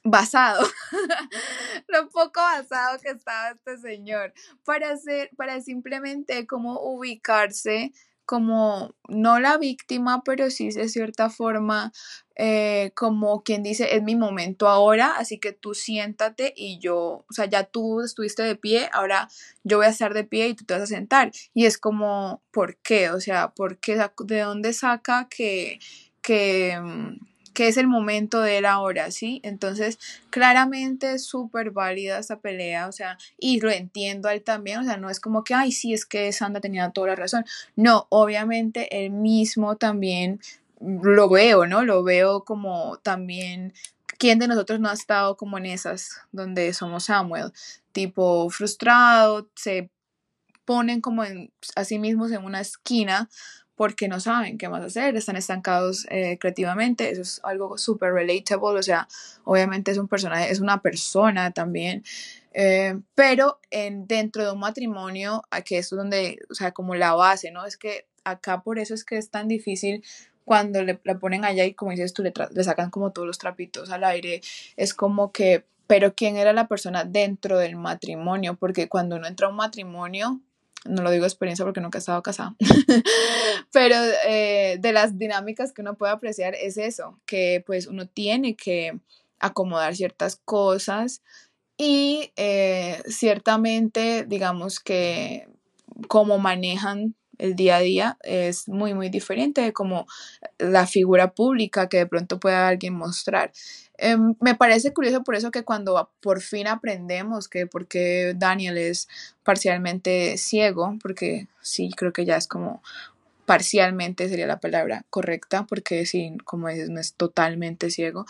basado, lo poco basado que estaba este señor, para hacer, para simplemente como ubicarse como no la víctima, pero sí de cierta forma eh, como quien dice, es mi momento ahora, así que tú siéntate y yo, o sea, ya tú estuviste de pie, ahora yo voy a estar de pie y tú te vas a sentar. Y es como, ¿por qué? O sea, ¿por qué? ¿De dónde saca que, que, mm, que es el momento de él ahora, ¿sí? Entonces, claramente es súper válida esta pelea, o sea, y lo entiendo a él también, o sea, no es como que, ay, sí, es que Sandra tenía toda la razón. No, obviamente él mismo también lo veo, ¿no? Lo veo como también, ¿quién de nosotros no ha estado como en esas donde somos Samuel? Tipo frustrado, se ponen como en, a sí mismos en una esquina porque no saben qué más hacer, están estancados eh, creativamente, eso es algo súper relatable, o sea, obviamente es un personaje, es una persona también, eh, pero en, dentro de un matrimonio, aquí es donde, o sea, como la base, ¿no? Es que acá por eso es que es tan difícil cuando le, la ponen allá y como dices tú, le, le sacan como todos los trapitos al aire, es como que, pero ¿quién era la persona dentro del matrimonio? Porque cuando uno entra a un matrimonio, no lo digo experiencia porque nunca he estado casada, pero eh, de las dinámicas que uno puede apreciar es eso, que pues uno tiene que acomodar ciertas cosas y eh, ciertamente digamos que cómo manejan el día a día es muy, muy diferente de como la figura pública que de pronto pueda alguien mostrar. Em, me parece curioso por eso que cuando por fin aprendemos que porque Daniel es parcialmente ciego, porque sí, creo que ya es como parcialmente sería la palabra correcta, porque sí, como dices, no es totalmente ciego,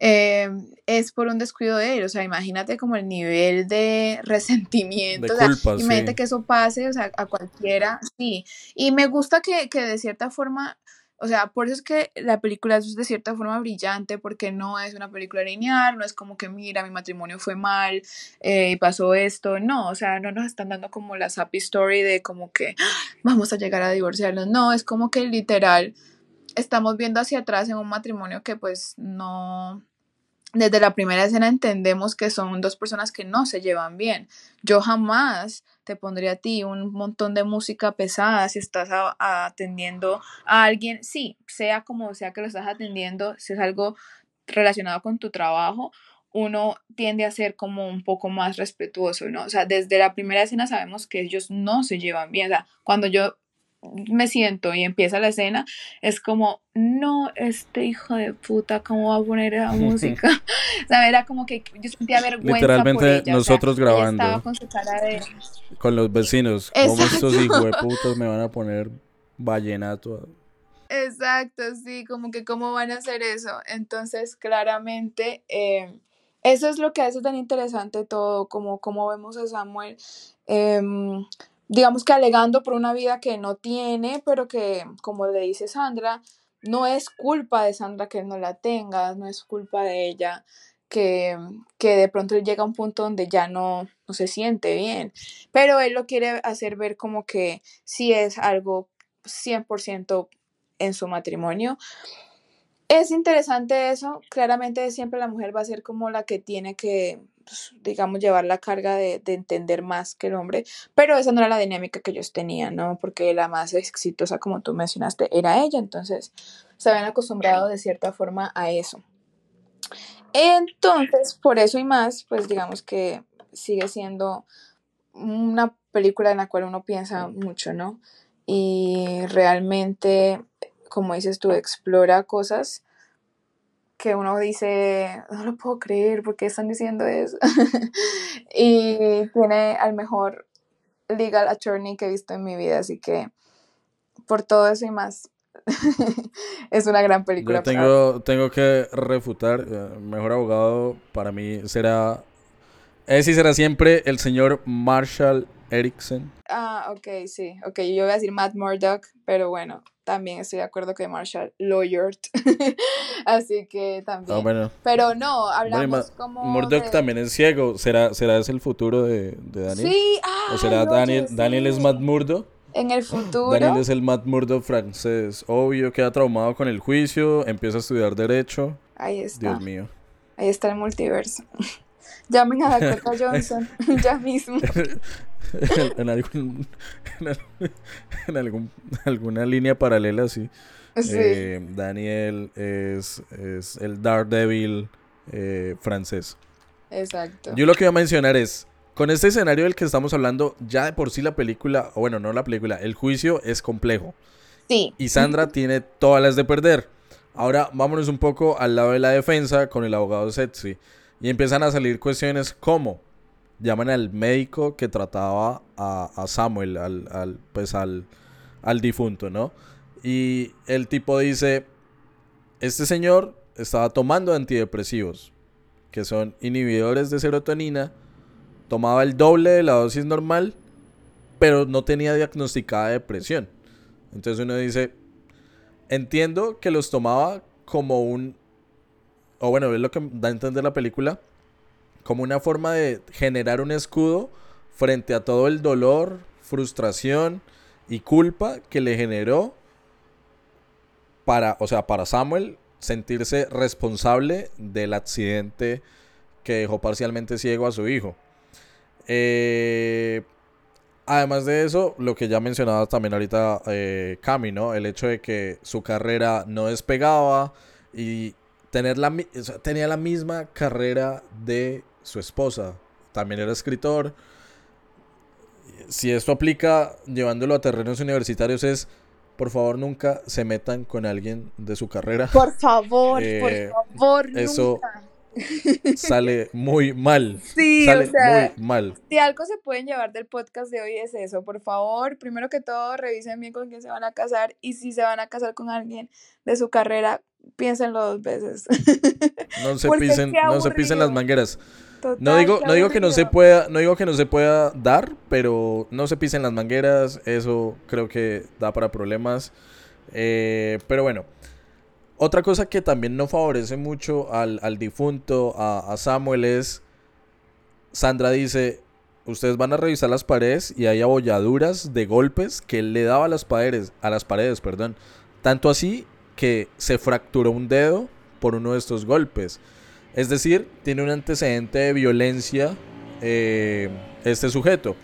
eh, es por un descuido de él. O sea, imagínate como el nivel de resentimiento. De culpa, imagínate que eso pase, o sea, a cualquiera, sí. Y me gusta que, que de cierta forma o sea, por eso es que la película es de cierta forma brillante, porque no es una película lineal, no es como que, mira, mi matrimonio fue mal eh, y pasó esto. No, o sea, no nos están dando como la happy story de como que ah, vamos a llegar a divorciarnos. No, es como que literal estamos viendo hacia atrás en un matrimonio que pues no, desde la primera escena entendemos que son dos personas que no se llevan bien. Yo jamás te pondría a ti un montón de música pesada si estás atendiendo a alguien, sí, sea como sea que lo estás atendiendo, si es algo relacionado con tu trabajo, uno tiende a ser como un poco más respetuoso, ¿no? O sea, desde la primera escena sabemos que ellos no se llevan bien. O sea, cuando yo me siento y empieza la escena, es como, no, este hijo de puta, ¿cómo va a poner esa música? o sea, era como que yo sentía vergüenza. Literalmente nosotros grabando. Con, los vecinos, como estos hijos de putas me van a poner vallenato Exacto, sí, como que cómo van a hacer eso. Entonces, claramente, eh, eso es lo que hace tan interesante todo, como cómo vemos a Samuel, em, digamos que alegando por una vida que no tiene, pero que, como le dice Sandra, no es culpa de Sandra que no la tenga, no es culpa de ella que, que de pronto llega a un punto donde ya no, no se siente bien, pero él lo quiere hacer ver como que sí es algo 100% en su matrimonio. Es interesante eso, claramente siempre la mujer va a ser como la que tiene que, pues, digamos, llevar la carga de, de, entender más que el hombre, pero esa no era la dinámica que ellos tenían, ¿no? Porque la más exitosa, como tú mencionaste, era ella, entonces se habían acostumbrado de cierta forma a eso. Entonces, por eso y más, pues digamos que sigue siendo una película en la cual uno piensa mucho, ¿no? Y realmente, como dices tú, explora cosas que uno dice, no lo puedo creer, ¿por qué están diciendo eso? y tiene al mejor legal attorney que he visto en mi vida, así que por todo eso y más, es una gran película. Yo tengo, tengo que refutar. Eh, mejor abogado para mí será. Ese será siempre el señor Marshall Erickson. Ah, ok, sí. Ok, yo voy a decir Matt Murdock, pero bueno, también estoy de acuerdo que Marshall Lawyer. Así que también. Ah, pero no, hablamos como. Murdock también es ciego. ¿Será, ¿Será ese el futuro de, de Daniel? Sí, ah, ¿O será Daniel, Daniel es Matt Murdock? en el futuro. Daniel es el Matt Murdock francés. Obvio, queda traumado con el juicio, empieza a estudiar Derecho. Ahí está. Dios mío. Ahí está el multiverso. Llamen a Dakota Johnson ya mismo. en, algún, en, algún, alguna línea paralela, sí. sí. Eh, Daniel es, es el Daredevil eh, francés. Exacto. Yo lo que voy a mencionar es, con este escenario del que estamos hablando, ya de por sí la película, o bueno, no la película, el juicio es complejo. Sí. Y Sandra tiene todas las de perder. Ahora vámonos un poco al lado de la defensa con el abogado Setsi. Y empiezan a salir cuestiones como llaman al médico que trataba a, Samuel, al, pues al, al difunto, ¿no? Y el tipo dice, este señor estaba tomando antidepresivos, que son inhibidores de serotonina, tomaba el doble de la dosis normal, pero no tenía diagnosticada depresión. Entonces uno dice, entiendo que los tomaba como un, o bueno, es lo que da a entender la película, como una forma de generar un escudo frente a todo el dolor, frustración y culpa que le generó para, o sea, para Samuel sentirse responsable del accidente que dejó parcialmente ciego a su hijo. Eh, además de eso, lo que ya mencionaba también ahorita eh, Cami, ¿no? El hecho de que su carrera no despegaba y tener la, tenía la misma carrera de su esposa. También era escritor. Si esto aplica llevándolo a terrenos universitarios es, por favor, nunca se metan con alguien de su carrera. Por favor, por eh, favor, eso, sale muy mal. Sí, sale muy mal. Si algo se pueden llevar del podcast de hoy es eso. Por favor, primero que todo, revisen bien con quién se van a casar y si se van a casar con alguien de su carrera, piénsenlo dos veces. No se pisen, no se pisen las mangueras. No digo, no digo que no se pueda, no digo que no se pueda dar, pero no se pisen las mangueras, eso creo que da para problemas. Eh, pero bueno, otra cosa que también no favorece mucho al, difunto, a, Samuel, es, Sandra dice, ustedes van a revisar las paredes y hay abolladuras de golpes que él le daba a las paredes, a las paredes, perdón. Tanto así que se fracturó un dedo por uno de estos golpes. Es decir, tiene un antecedente de violencia eh, este sujeto.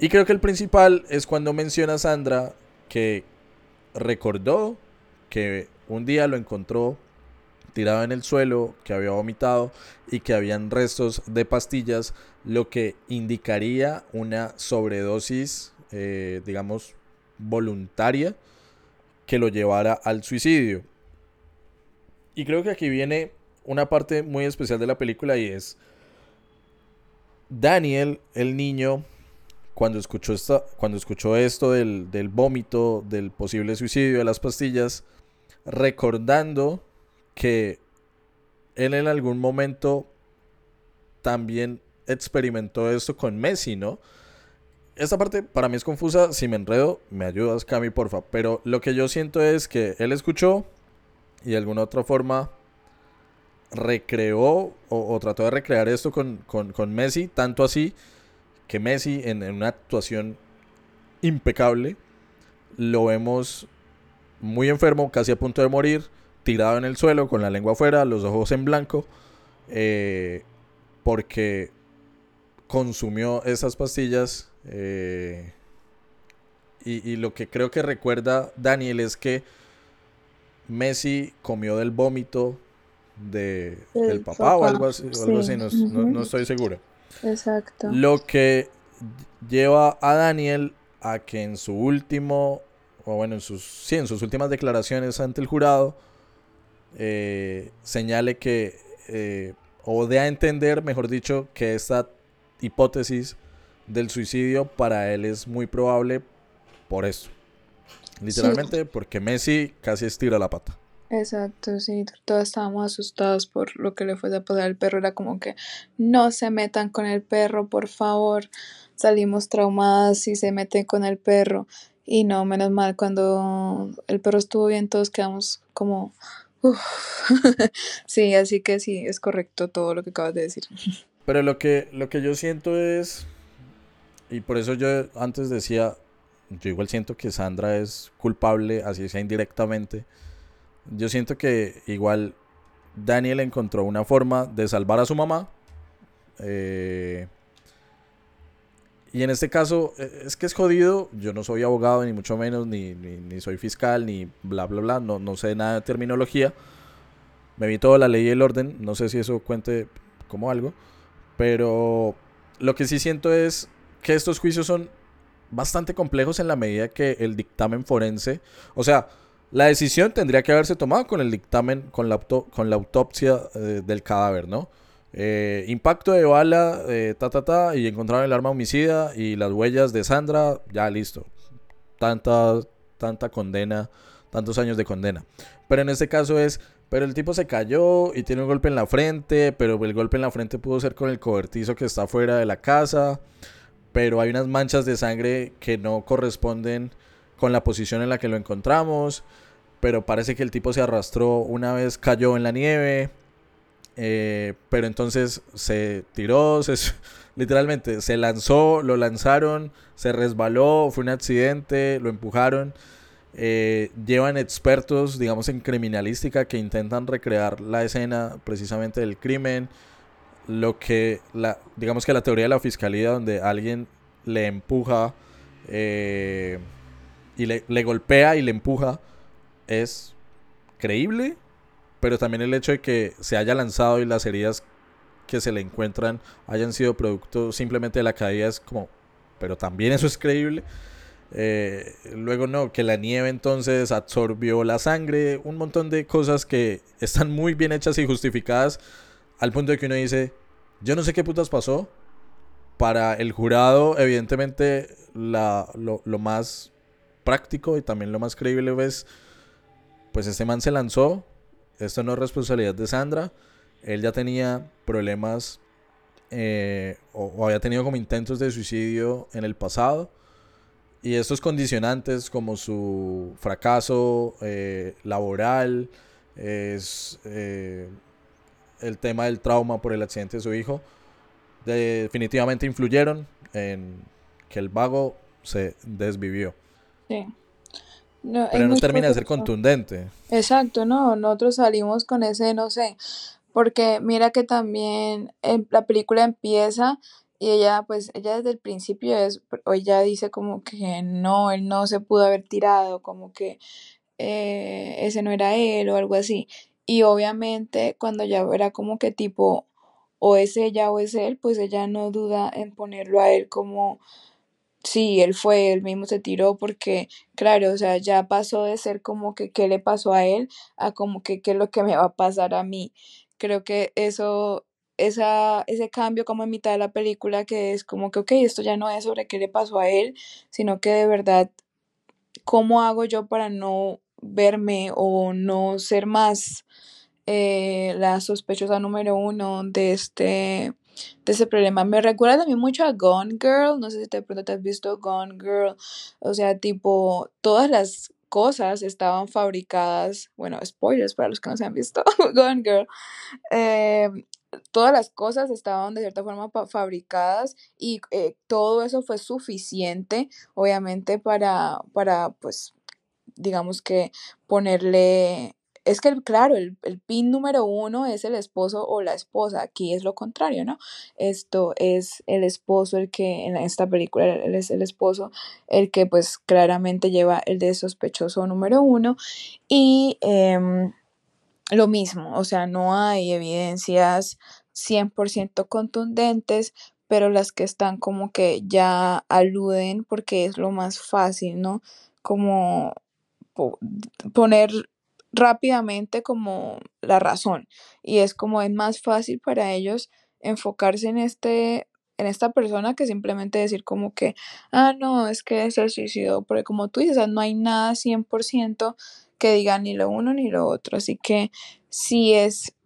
Y creo que el principal es cuando menciona a Sandra que recordó que un día lo encontró tirado en el suelo, que había vomitado y que habían restos de pastillas, lo que indicaría una sobredosis, eh, digamos, voluntaria que lo llevara al suicidio. Y creo que aquí viene una parte muy especial de la película y es Daniel, el niño, cuando escuchó, esta, cuando escuchó esto del, del vómito, del posible suicidio de las pastillas, recordando que él en algún momento también experimentó esto con Messi, ¿no? Esta parte para mí es confusa, si me enredo, me ayudas Cami, porfa, pero lo que yo siento es que él escuchó y de alguna otra forma recreó o, trató de recrear esto con, Messi, tanto así que Messi en, una actuación impecable lo vemos muy enfermo, casi a punto de morir, tirado en el suelo, con la lengua afuera, los ojos en blanco, eh, porque consumió esas pastillas. Eh, y, lo que creo que recuerda Daniel es que Messi comió del vómito de, del papá, o algo así, no, estoy seguro. Exacto. Lo que lleva a Daniel a que en su último, o bueno, en sus, sí, en sus últimas declaraciones ante el jurado, eh, señale que, eh, o dé a entender, mejor dicho, que esta hipótesis del suicidio para él es muy probable por eso. Literalmente porque Messi casi estira la pata. Exacto, sí, todos estábamos asustados por lo que le fue a pasar al perro. Era como que no se metan con el perro, por favor. Salimos traumadas y se meten con el perro. Y no, menos mal, cuando el perro estuvo bien, todos quedamos como sí, así que sí, es correcto todo lo que acabas de decir. Pero lo que, lo que yo siento es, y por eso yo antes decía, yo igual siento que Sandra es culpable, así sea indirectamente. Yo siento que igual Daniel encontró una forma de salvar a su mamá. Eh, y en este caso, e, es que es jodido. Yo no soy abogado, ni mucho menos, ni, ni, soy fiscal, ni bla, bla, bla. No, no sé nada de terminología. Me vi toda la ley y el orden. No sé si eso cuente como algo. Pero lo que sí siento es que estos juicios son bastante complejos en la medida que el dictamen forense. O sea, la decisión tendría que haberse tomado con el dictamen, con la, con la autopsia eh, del cadáver, ¿no? Eh, impacto de bala, eh, ta, ta, ta, y encontraron el arma homicida y las huellas de Sandra, ya listo. Tanta, tanta condena, tantos años de condena. Pero en este caso es, pero el tipo se cayó y tiene un golpe en la frente, pero el golpe en la frente pudo ser con el cobertizo que está fuera de la casa. Pero hay unas manchas de sangre que no corresponden con la posición en la que lo encontramos. Pero parece que el tipo se arrastró una vez cayó en la nieve eh, pero entonces se tiró, se, literalmente se lanzó, lo lanzaron, se resbaló, fue un accidente, lo empujaron. Eh, llevan expertos, digamos, en criminalística que intentan recrear la escena precisamente del crimen. Lo que, la, digamos que la teoría de la fiscalía, donde alguien le empuja eh, y le, golpea y le empuja, es creíble, pero también el hecho de que se haya lanzado y las heridas que se le encuentran hayan sido producto simplemente de la caída es como, pero también eso es creíble. Eh, luego no, que la nieve entonces absorbió la sangre, un montón de cosas que están muy bien hechas y justificadas al punto de que uno dice, yo no sé qué putas pasó. Para el jurado, evidentemente, la, lo más práctico y también lo más creíble es, pues este man se lanzó, esto no es responsabilidad de Sandra. Él ya tenía problemas eh, o, había tenido como intentos de suicidio en el pasado. Y estos condicionantes como su fracaso eh, laboral, es eh, el tema del trauma por el accidente de su hijo, definitivamente influyeron en que el vago se desvivió. Sí. No, Pero no termina de ser contundente. Exacto, no, nosotros salimos con ese, no sé, porque mira que también la película empieza y ella, pues, ella desde el principio es, ella dice como que no, él no se pudo haber tirado, como que eh, ese no era él o algo así. Y obviamente cuando ya era como que tipo, o es ella o es él, pues ella no duda en ponerlo a él como Sí, él fue, él mismo se tiró porque, claro, o sea, ya pasó de ser como que qué le pasó a él a como que qué es lo que me va a pasar a mí. Creo que eso esa, ese cambio como en mitad de la película que es como que, ok, esto ya no es sobre qué le pasó a él, sino que de verdad, ¿cómo hago yo para no verme o no ser más eh, la sospechosa número uno de este, de ese problema? Me recuerda también mucho a Gone Girl, no sé si de pronto te has visto Gone Girl, o sea, tipo, todas las cosas estaban fabricadas, bueno, spoilers para los que no se han visto Gone Girl, eh, todas las cosas estaban de cierta forma fabricadas y eh, todo eso fue suficiente, obviamente, para, para, pues, digamos que ponerle... Es que, claro, el, el pin número uno es el esposo o la esposa. Aquí es lo contrario, ¿no? Esto es el esposo el que, en esta película, es el esposo el que, pues, claramente lleva el de sospechoso número uno. Y... Em, lo mismo, o sea, no hay evidencias 100% contundentes, pero las que están como que ya aluden porque es lo más fácil, ¿no? Como poner rápidamente como la razón y es como es más fácil para ellos enfocarse en este en esta persona que simplemente decir como que ah no es que es el suicidio porque como tú dices no hay nada 100% que diga ni lo uno ni lo otro. Así que sí es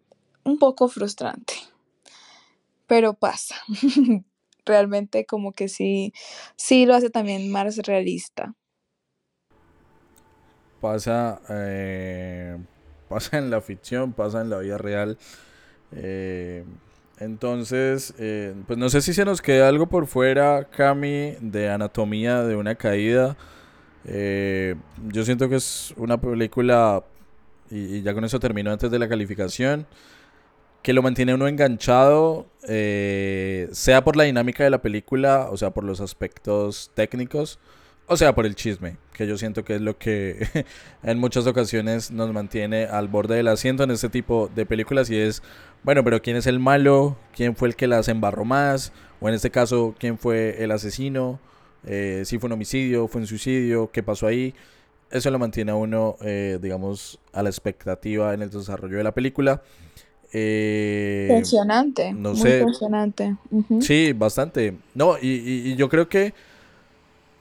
un poco frustrante, pero pasa. Realmente como que sí, sí lo hace también más realista. Pasa, eh, pasa en la ficción, pasa en la vida real. Eh, entonces, eh, pues no sé si se nos queda algo por fuera, Cami, de anatomía de una caída. Eh, yo siento que es una película, y, ya con eso termino antes de la calificación, que lo mantiene uno enganchado, sea por la dinámica de la película, o sea, por los aspectos técnicos, o sea, por el chisme, que yo siento que es lo que en muchas ocasiones nos mantiene al borde del asiento en este tipo de películas y es, bueno, pero ¿quién es el malo? ¿Quién fue el que las embarró más? O en este caso, ¿quién fue el asesino? eh, si fue un homicidio, fue un suicidio, qué pasó ahí. Eso lo mantiene a uno, eh, digamos, a la expectativa en el desarrollo de la película. Eh, Impresionante. No muy sé. Impresionante. Sí, bastante. No, y, yo creo que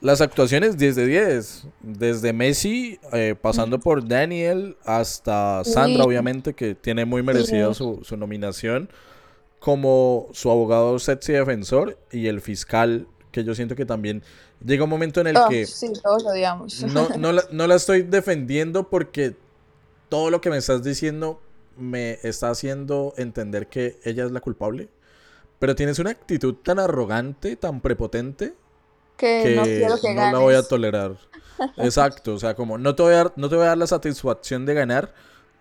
las actuaciones 10 de 10. Desde Messi, eh, pasando por Daniel, hasta Sandra, obviamente, que tiene muy merecida su, su, nominación, como su abogado sexy defensor y el fiscal que yo siento que también llega un momento en el oh, que... Sí, todos odiamos. No, no, la, no la estoy defendiendo porque todo lo que me estás diciendo me está haciendo entender que ella es la culpable. Pero tienes una actitud tan arrogante, tan prepotente, que, no, quiero que no la voy a tolerar. Exacto, o sea, como no te, voy a dar, no te voy a dar la satisfacción de ganar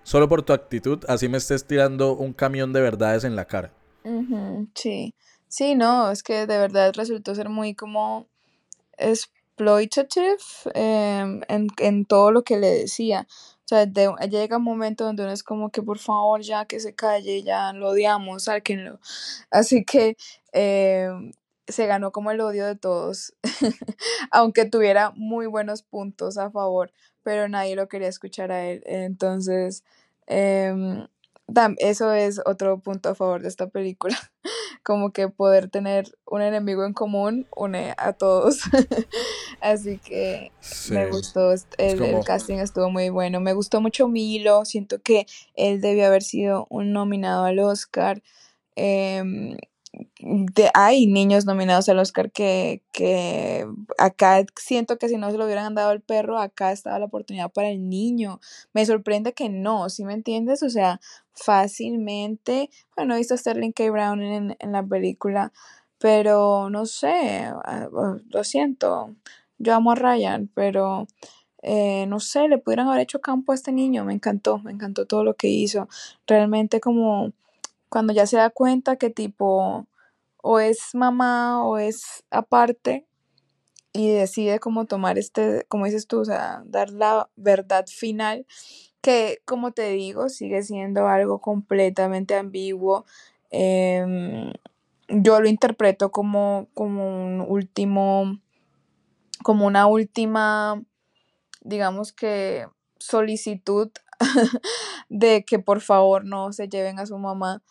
solo por tu actitud, así me estés tirando un camión de verdades en la cara. sí. Sí, no, es que de verdad resultó ser muy como exploitative em, en, en todo lo que le decía. O sea, llega un momento donde uno es como que por favor ya que se calle, ya lo odiamos, sáquenlo. Así que em, se ganó como el odio de todos, aunque tuviera muy buenos puntos a favor, pero nadie lo quería escuchar a él. Entonces, em, eso es otro punto a favor de esta película. Como que poder tener un enemigo en común une a todos. Así que me gustó. El, casting estuvo muy bueno. Me gustó mucho Milo. Siento que él debió haber sido un nominado al Oscar. Eh, hay niños nominados al Oscar que, que acá siento que si no se lo hubieran dado al perro, acá estaba la oportunidad para el niño. Me sorprende que no, ¿sí me entiendes? O sea, fácilmente, bueno, he visto a Sterling K. Brown en, en la película, pero no sé, ah, ah, lo siento, yo amo a Ryan, pero eh, no sé, le pudieran haber hecho campo a este niño, me encantó, me encantó todo lo que hizo. Realmente como cuando ya se da cuenta que tipo o es mamá o es aparte y decide como tomar este, como dices tú, o sea, dar la verdad final, que como te digo, sigue siendo algo completamente ambiguo. Em, yo lo interpreto como, como un último, como una última, digamos que solicitud de que por favor no se lleven a su mamá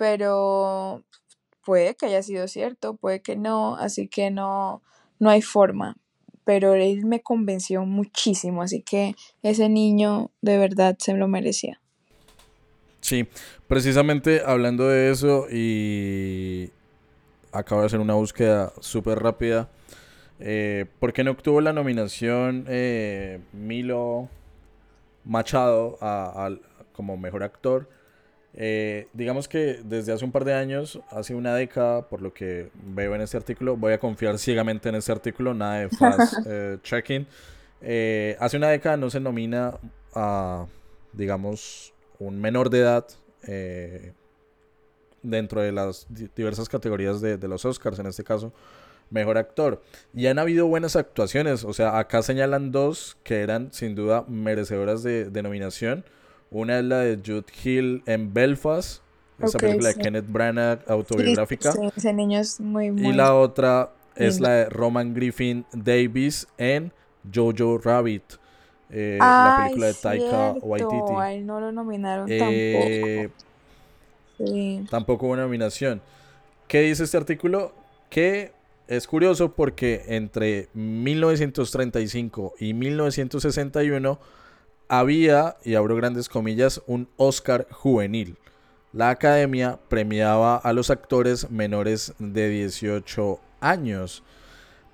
pero puede que haya sido cierto, puede que no, así que no, no hay forma. Pero él me convenció muchísimo, así que ese niño de verdad se lo merecía. Sí, precisamente hablando de eso y acabo de hacer una búsqueda súper rápida. Eh, ¿Por qué no obtuvo la nominación eh, Milo Machado a, como mejor actor? Eh, digamos que desde hace un par de años, hace una década, por lo que veo en este artículo, voy a confiar ciegamente en este artículo, nada de fast checking. hace una década no se nomina a, digamos, un menor de edad dentro de las diversas categorías de, los Oscars, en este caso, mejor actor. Y han habido buenas actuaciones, o sea, acá señalan dos que eran sin duda merecedoras de, nominación. Una es la de Jude Hill en Belfast, esa película de Kenneth Branagh autobiográfica. ese niño es muy, muy Y la otra es la de Roman Griffin Davis en Jojo Rabbit. Eh, la película de Taika Waititi. no lo nominaron eh, tampoco. Tampoco hubo nominación. ¿Qué dice este artículo? Que es curioso porque entre 1935 y 1961 había, y abro grandes comillas, un Oscar juvenil. La academia premiaba a los actores menores de 18 años.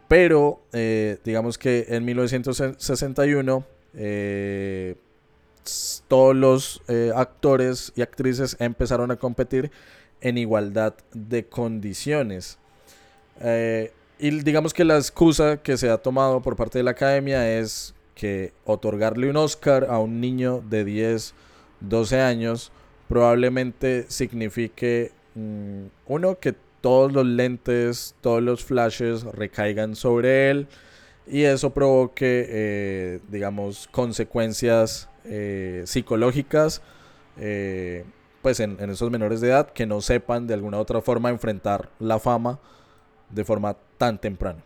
Pero eh, digamos que en 1961 eh, todos los eh, actores y actrices empezaron a competir en igualdad de condiciones. Y digamos que la excusa que se ha tomado por parte de la academia es que otorgarle un Oscar a un niño de 10, 12 años probablemente signifique, mm, uno, que todos los lentes, todos los flashes recaigan sobre él y eso provoque, eh, digamos, consecuencias eh, psicológicas, eh, pues en, esos menores de edad que no sepan de alguna otra forma enfrentar la fama de forma tan temprana.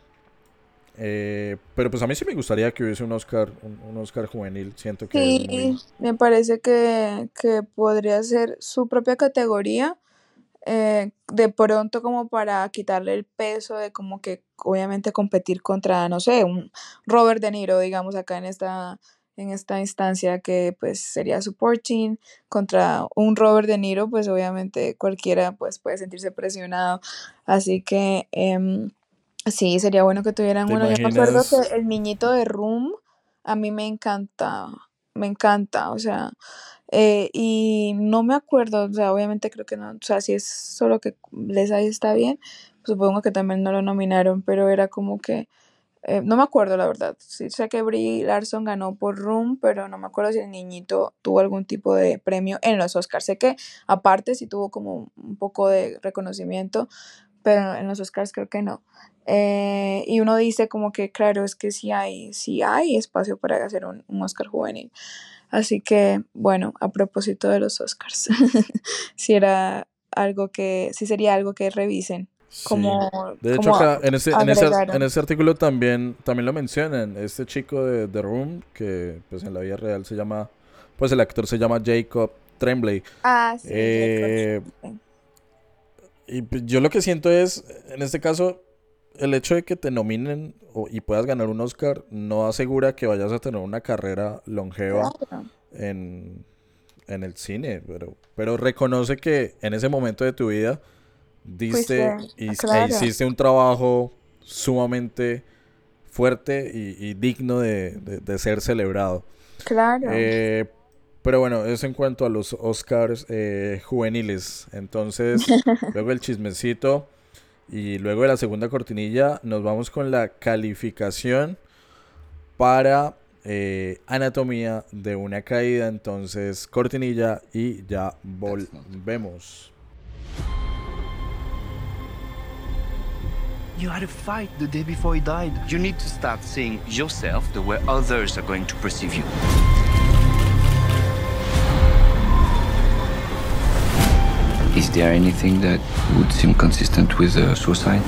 Eh, pero pues a mí sí me gustaría que hubiese un Oscar, un, Oscar juvenil. Siento que sí, me parece que, que, podría ser su propia categoría. de pronto como para quitarle el peso de como que obviamente competir contra, no sé, un Robert De Niro, digamos, acá en esta en esta instancia que pues sería supporting contra un Robert De Niro, pues obviamente cualquiera pues puede sentirse presionado. Así que em, sí, sería bueno que tuvieran uno. Yo me acuerdo que el niñito de Room a mí me encanta, me encanta, o sea, eh, y no me acuerdo, o sea, obviamente creo que no, o sea, si es solo que Les ahí está bien, supongo que también no lo nominaron, pero era como que eh, no me acuerdo la verdad. Sí sé que Brie Larson ganó por Room, pero no me acuerdo si el niñito tuvo algún tipo de premio en los Oscars. Sé que aparte sí tuvo como un poco de reconocimiento, pero en los Oscars creo que no. Eh, y uno dice como que claro, es que sí hay, sí hay espacio para hacer un, un Oscar juvenil. Así que, bueno, a propósito de los Oscars, si era algo que, si sería algo que revisen como, de hecho, acá, en, ese, en, ese, en, ese, artículo también, también lo mencionan. Este chico de The Room, que pues en la vida real se llama, pues el actor se llama Jacob Tremblay. Ah, sí. Eh, y pues, yo lo que siento es, en este caso, el hecho de que te nominen y puedas ganar un Oscar no asegura que vayas a tener una carrera longeva en, en el cine, pero, pero reconoce que en ese momento de tu vida diste y, e hiciste un trabajo sumamente fuerte y, digno de, ser celebrado. Claro. Eh, pero bueno, eso en cuanto a los Oscars eh, juveniles. Entonces, luego el chismecito y luego de la segunda cortinilla nos vamos con la calificación para eh, anatomía de una caída. Entonces, cortinilla y ya volvemos. You had a fight the day before he died. You need to start seeing yourself the way others are going to perceive you. Is there anything that would seem consistent with a suicide?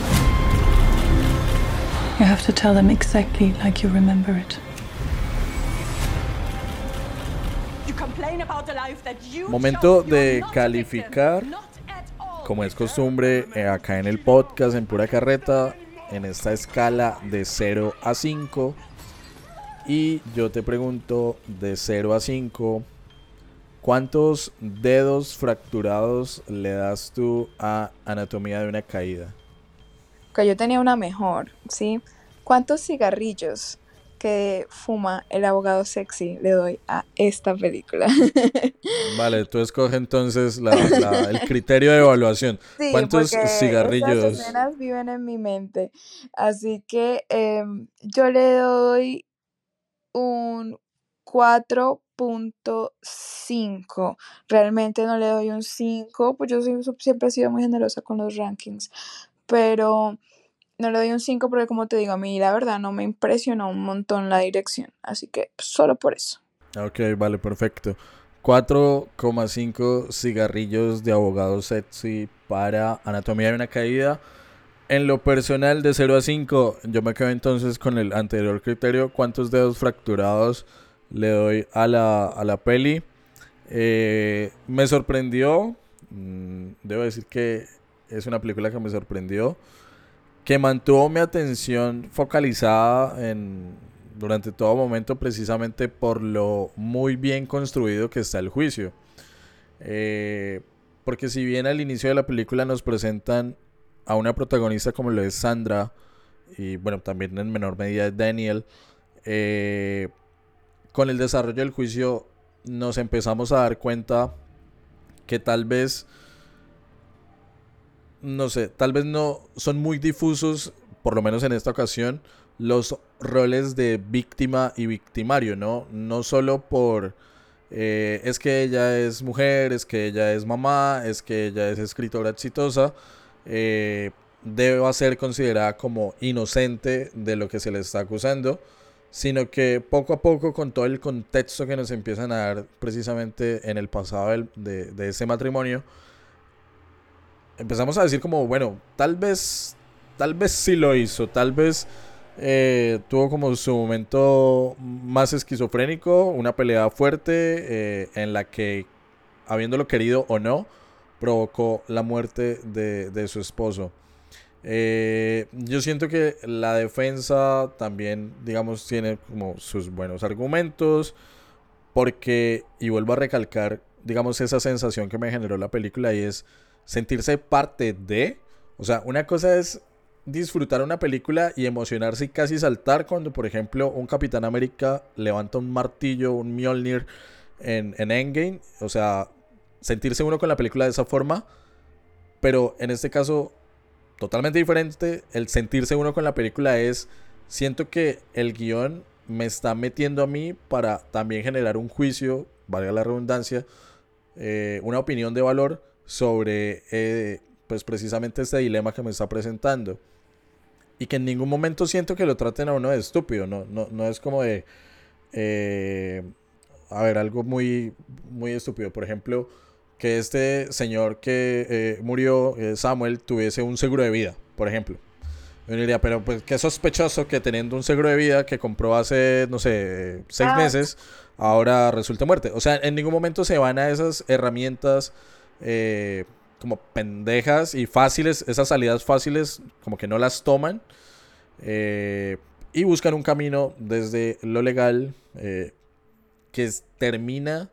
You have to tell them exactly like you remember it. Momento de calificar como es costumbre eh, acá en el podcast, en pura carreta, en esta escala de 0 a 5. Y yo te pregunto de 0 a 5, ¿cuántos dedos fracturados le das tú a Anatomía de una caída? Que yo tenía una mejor, ¿sí? ¿Cuántos cigarrillos que fuma el abogado sexy le doy a esta película? Vale, tú escoge entonces el criterio de evaluación. ¿Cuántos cigarrillos? Estas escenas viven en mi mente. Así que em, yo le doy un 4.5. Realmente no le doy un 5, pues yo siempre he sido muy generosa con los rankings. Pero no le doy un 5 porque como te digo, a mí la verdad no me impresionó un montón la dirección. Así que solo por eso. Ok, vale, perfecto. 4,5 cigarrillos de abogado sexy para Anatomía de una caída. En lo personal, de 0 a 5, yo me quedo entonces con el anterior criterio. ¿Cuántos dedos fracturados le doy a la, a la peli? Eh, me sorprendió. Mm, debo decir que es una película que me sorprendió. Que mantuvo mi atención focalizada en, durante todo momento precisamente por lo muy bien construido que está el juicio. Eh, porque si bien al inicio de la película nos presentan a una protagonista como lo es Sandra, y bueno, también en menor medida Daniel, eh, con el desarrollo del juicio nos empezamos a dar cuenta que tal vez, no sé, tal vez no son muy difusos, por lo menos en esta ocasión, los roles de víctima y victimario, ¿no? No solo por... Eh, es que ella es mujer, es que ella es mamá, es que ella es escritora exitosa, eh, deba ser considerada como inocente de lo que se le está acusando, sino que poco a poco con todo el contexto que nos empiezan a dar precisamente en el pasado de, ese matrimonio, empezamos a decir como, bueno, tal vez, tal vez sí lo hizo, tal vez eh, tuvo como su momento más esquizofrénico, una pelea fuerte eh, en la que, habiéndolo querido o no, provocó la muerte de, su esposo. Eh, yo siento que la defensa también, digamos, tiene como sus buenos argumentos, porque, y vuelvo a recalcar, digamos, esa sensación que me generó la película y es sentirse parte de, o sea, una cosa es disfrutar una película y emocionarse y casi saltar cuando, por ejemplo, un Capitán América levanta un martillo, un Mjolnir en, en Endgame, o sea, sentirse uno con la película de esa forma, pero en este caso totalmente diferente, el sentirse uno con la película es, siento que el guion me está metiendo a mí para también generar un juicio, valga la redundancia, eh, una opinión de valor sobre, eh, pues precisamente este dilema que me está presentando. Y que en ningún momento siento que lo traten a uno de estúpido, no, no, no es como de, eh, a ver, algo muy, muy estúpido. Por ejemplo, que este señor que eh, murió, eh, Samuel, tuviese un seguro de vida, por ejemplo. Yo diría, pero pues qué sospechoso que teniendo un seguro de vida que compró hace, no sé, seis ah. meses, ahora resulta muerte. O sea, en ningún momento se van a esas herramientas eh, como pendejas y fáciles, esas salidas fáciles, como que no las toman. y buscan un camino desde lo legal que termina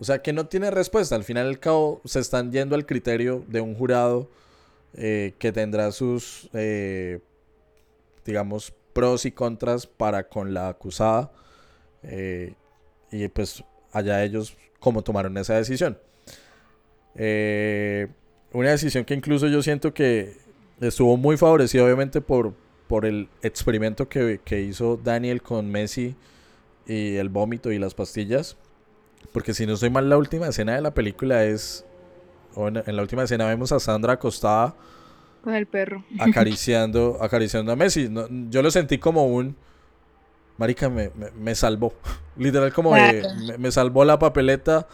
o sea, que no tiene respuesta. Al final y al cabo se están yendo al criterio de un jurado eh, que tendrá sus, eh, digamos, pros y contras para con la acusada. Eh, y pues allá ellos cómo tomaron esa decisión. una decisión que incluso yo siento que estuvo muy favorecida obviamente por, por el experimento que, que hizo Daniel con Messi y el vómito y las pastillas porque si no estoy mal, la última escena de la película es. en, la última escena vemos a Sandra acostada. Con el perro. Acariciando, acariciando a Messi. yo lo sentí como un. Marica, me, me, salvó. Literal, como de, me, salvó la papeleta.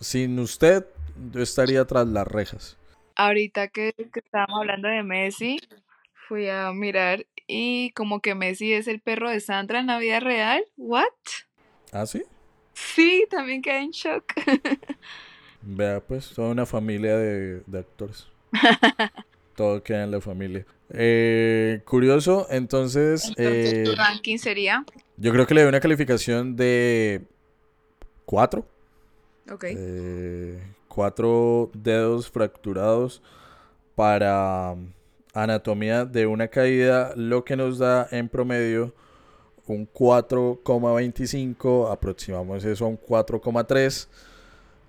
Sin usted, yo estaría tras las rejas. Ahorita que, que estábamos hablando de Messi, fui a mirar y como que Messi es el perro de Sandra en la vida real. ¿What? ¿Ah, sí? Sí, también quedé en shock. Vea, pues, toda una familia de, de actores. Todo queda en la familia. Eh, curioso, entonces. Entonces, eh, tu ranking sería. yo creo que le doy una calificación de 4. Ok. Eh, cuatro dedos fracturados para anatomía de una caída, lo que nos da en promedio un 4,25, aproximamos eso a un 4,3.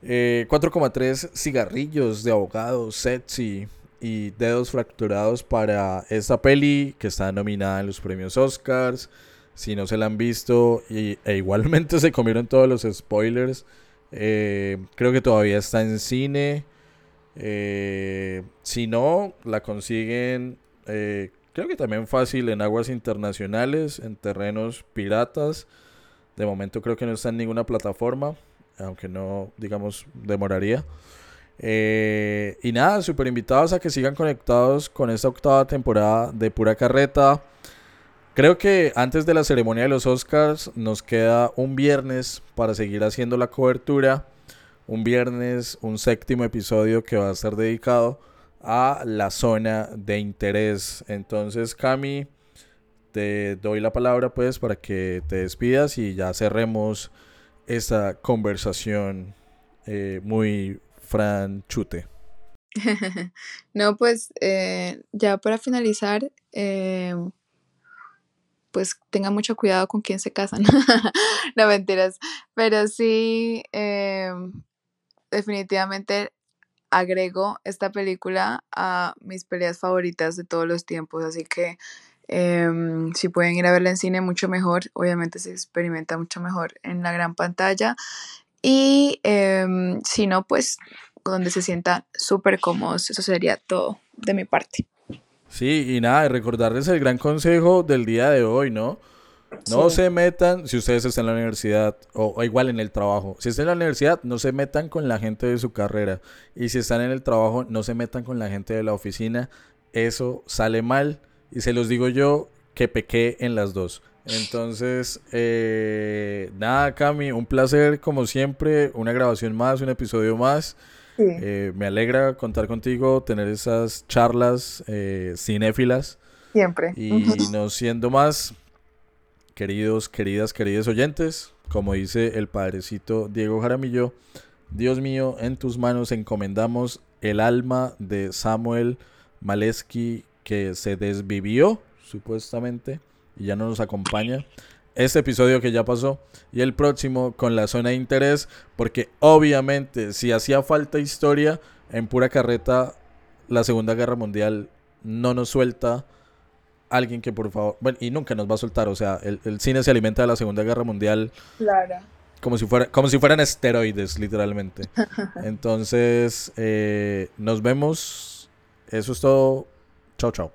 Eh, 4,3 cigarrillos de abogado, sexy y dedos fracturados para esta peli que está nominada en los premios Oscars. Si no se la han visto y, e igualmente se comieron todos los spoilers, eh, creo que todavía está en cine. Eh, si no, la consiguen, eh, creo que también fácil en aguas internacionales, en terrenos piratas. De momento creo que no está en ninguna plataforma, aunque no, digamos, demoraría. Eh, y nada, súper invitados a que sigan conectados con esta octava temporada de Pura Carreta. Creo que antes de la ceremonia de los Oscars nos queda un viernes para seguir haciendo la cobertura. Un viernes, un séptimo episodio que va a estar dedicado a la zona de interés. Entonces, Cami, te doy la palabra pues para que te despidas y ya cerremos esta conversación eh, muy franchute. no, pues eh, ya para finalizar, eh, pues tengan mucho cuidado con quién se casan. no mentiras, pero sí, definitivamente agrego esta película a mis peleas favoritas de todos los tiempos, así que em, si pueden ir a verla en cine, mucho mejor. Obviamente se experimenta mucho mejor en la gran pantalla. Y em, si no, pues donde se sientan súper cómodos. Eso sería todo de mi parte. Sí, y nada, recordarles el gran consejo del día de hoy, ¿no? No Sí. se metan, si ustedes están en la universidad o, o igual en el trabajo, si están en la universidad, no se metan con la gente de su carrera. Y si están en el trabajo, no se metan con la gente de la oficina. Eso sale mal. Y se los digo yo que pequé en las dos. Entonces, eh, nada, Cami, un placer como siempre. Una grabación más, un episodio más. Eh, me alegra contar contigo, tener esas charlas eh, cinéfilas. Siempre. Y no siendo más, queridos, queridas, queridos oyentes, como dice el padrecito Diego Jaramillo, Dios mío, en tus manos encomendamos el alma de Samuel Maleski que se desvivió, supuestamente, y ya no nos acompaña. Este episodio que ya pasó y el próximo con la zona de interés, porque obviamente si hacía falta historia, en pura carreta la Segunda Guerra Mundial no nos suelta alguien que por favor, bueno, y nunca nos va a soltar, o sea, el, el cine se alimenta de la Segunda Guerra Mundial Claro. como si fuera, como si fueran esteroides, literalmente. Entonces, eh, nos vemos. Eso es todo. Chao, chao.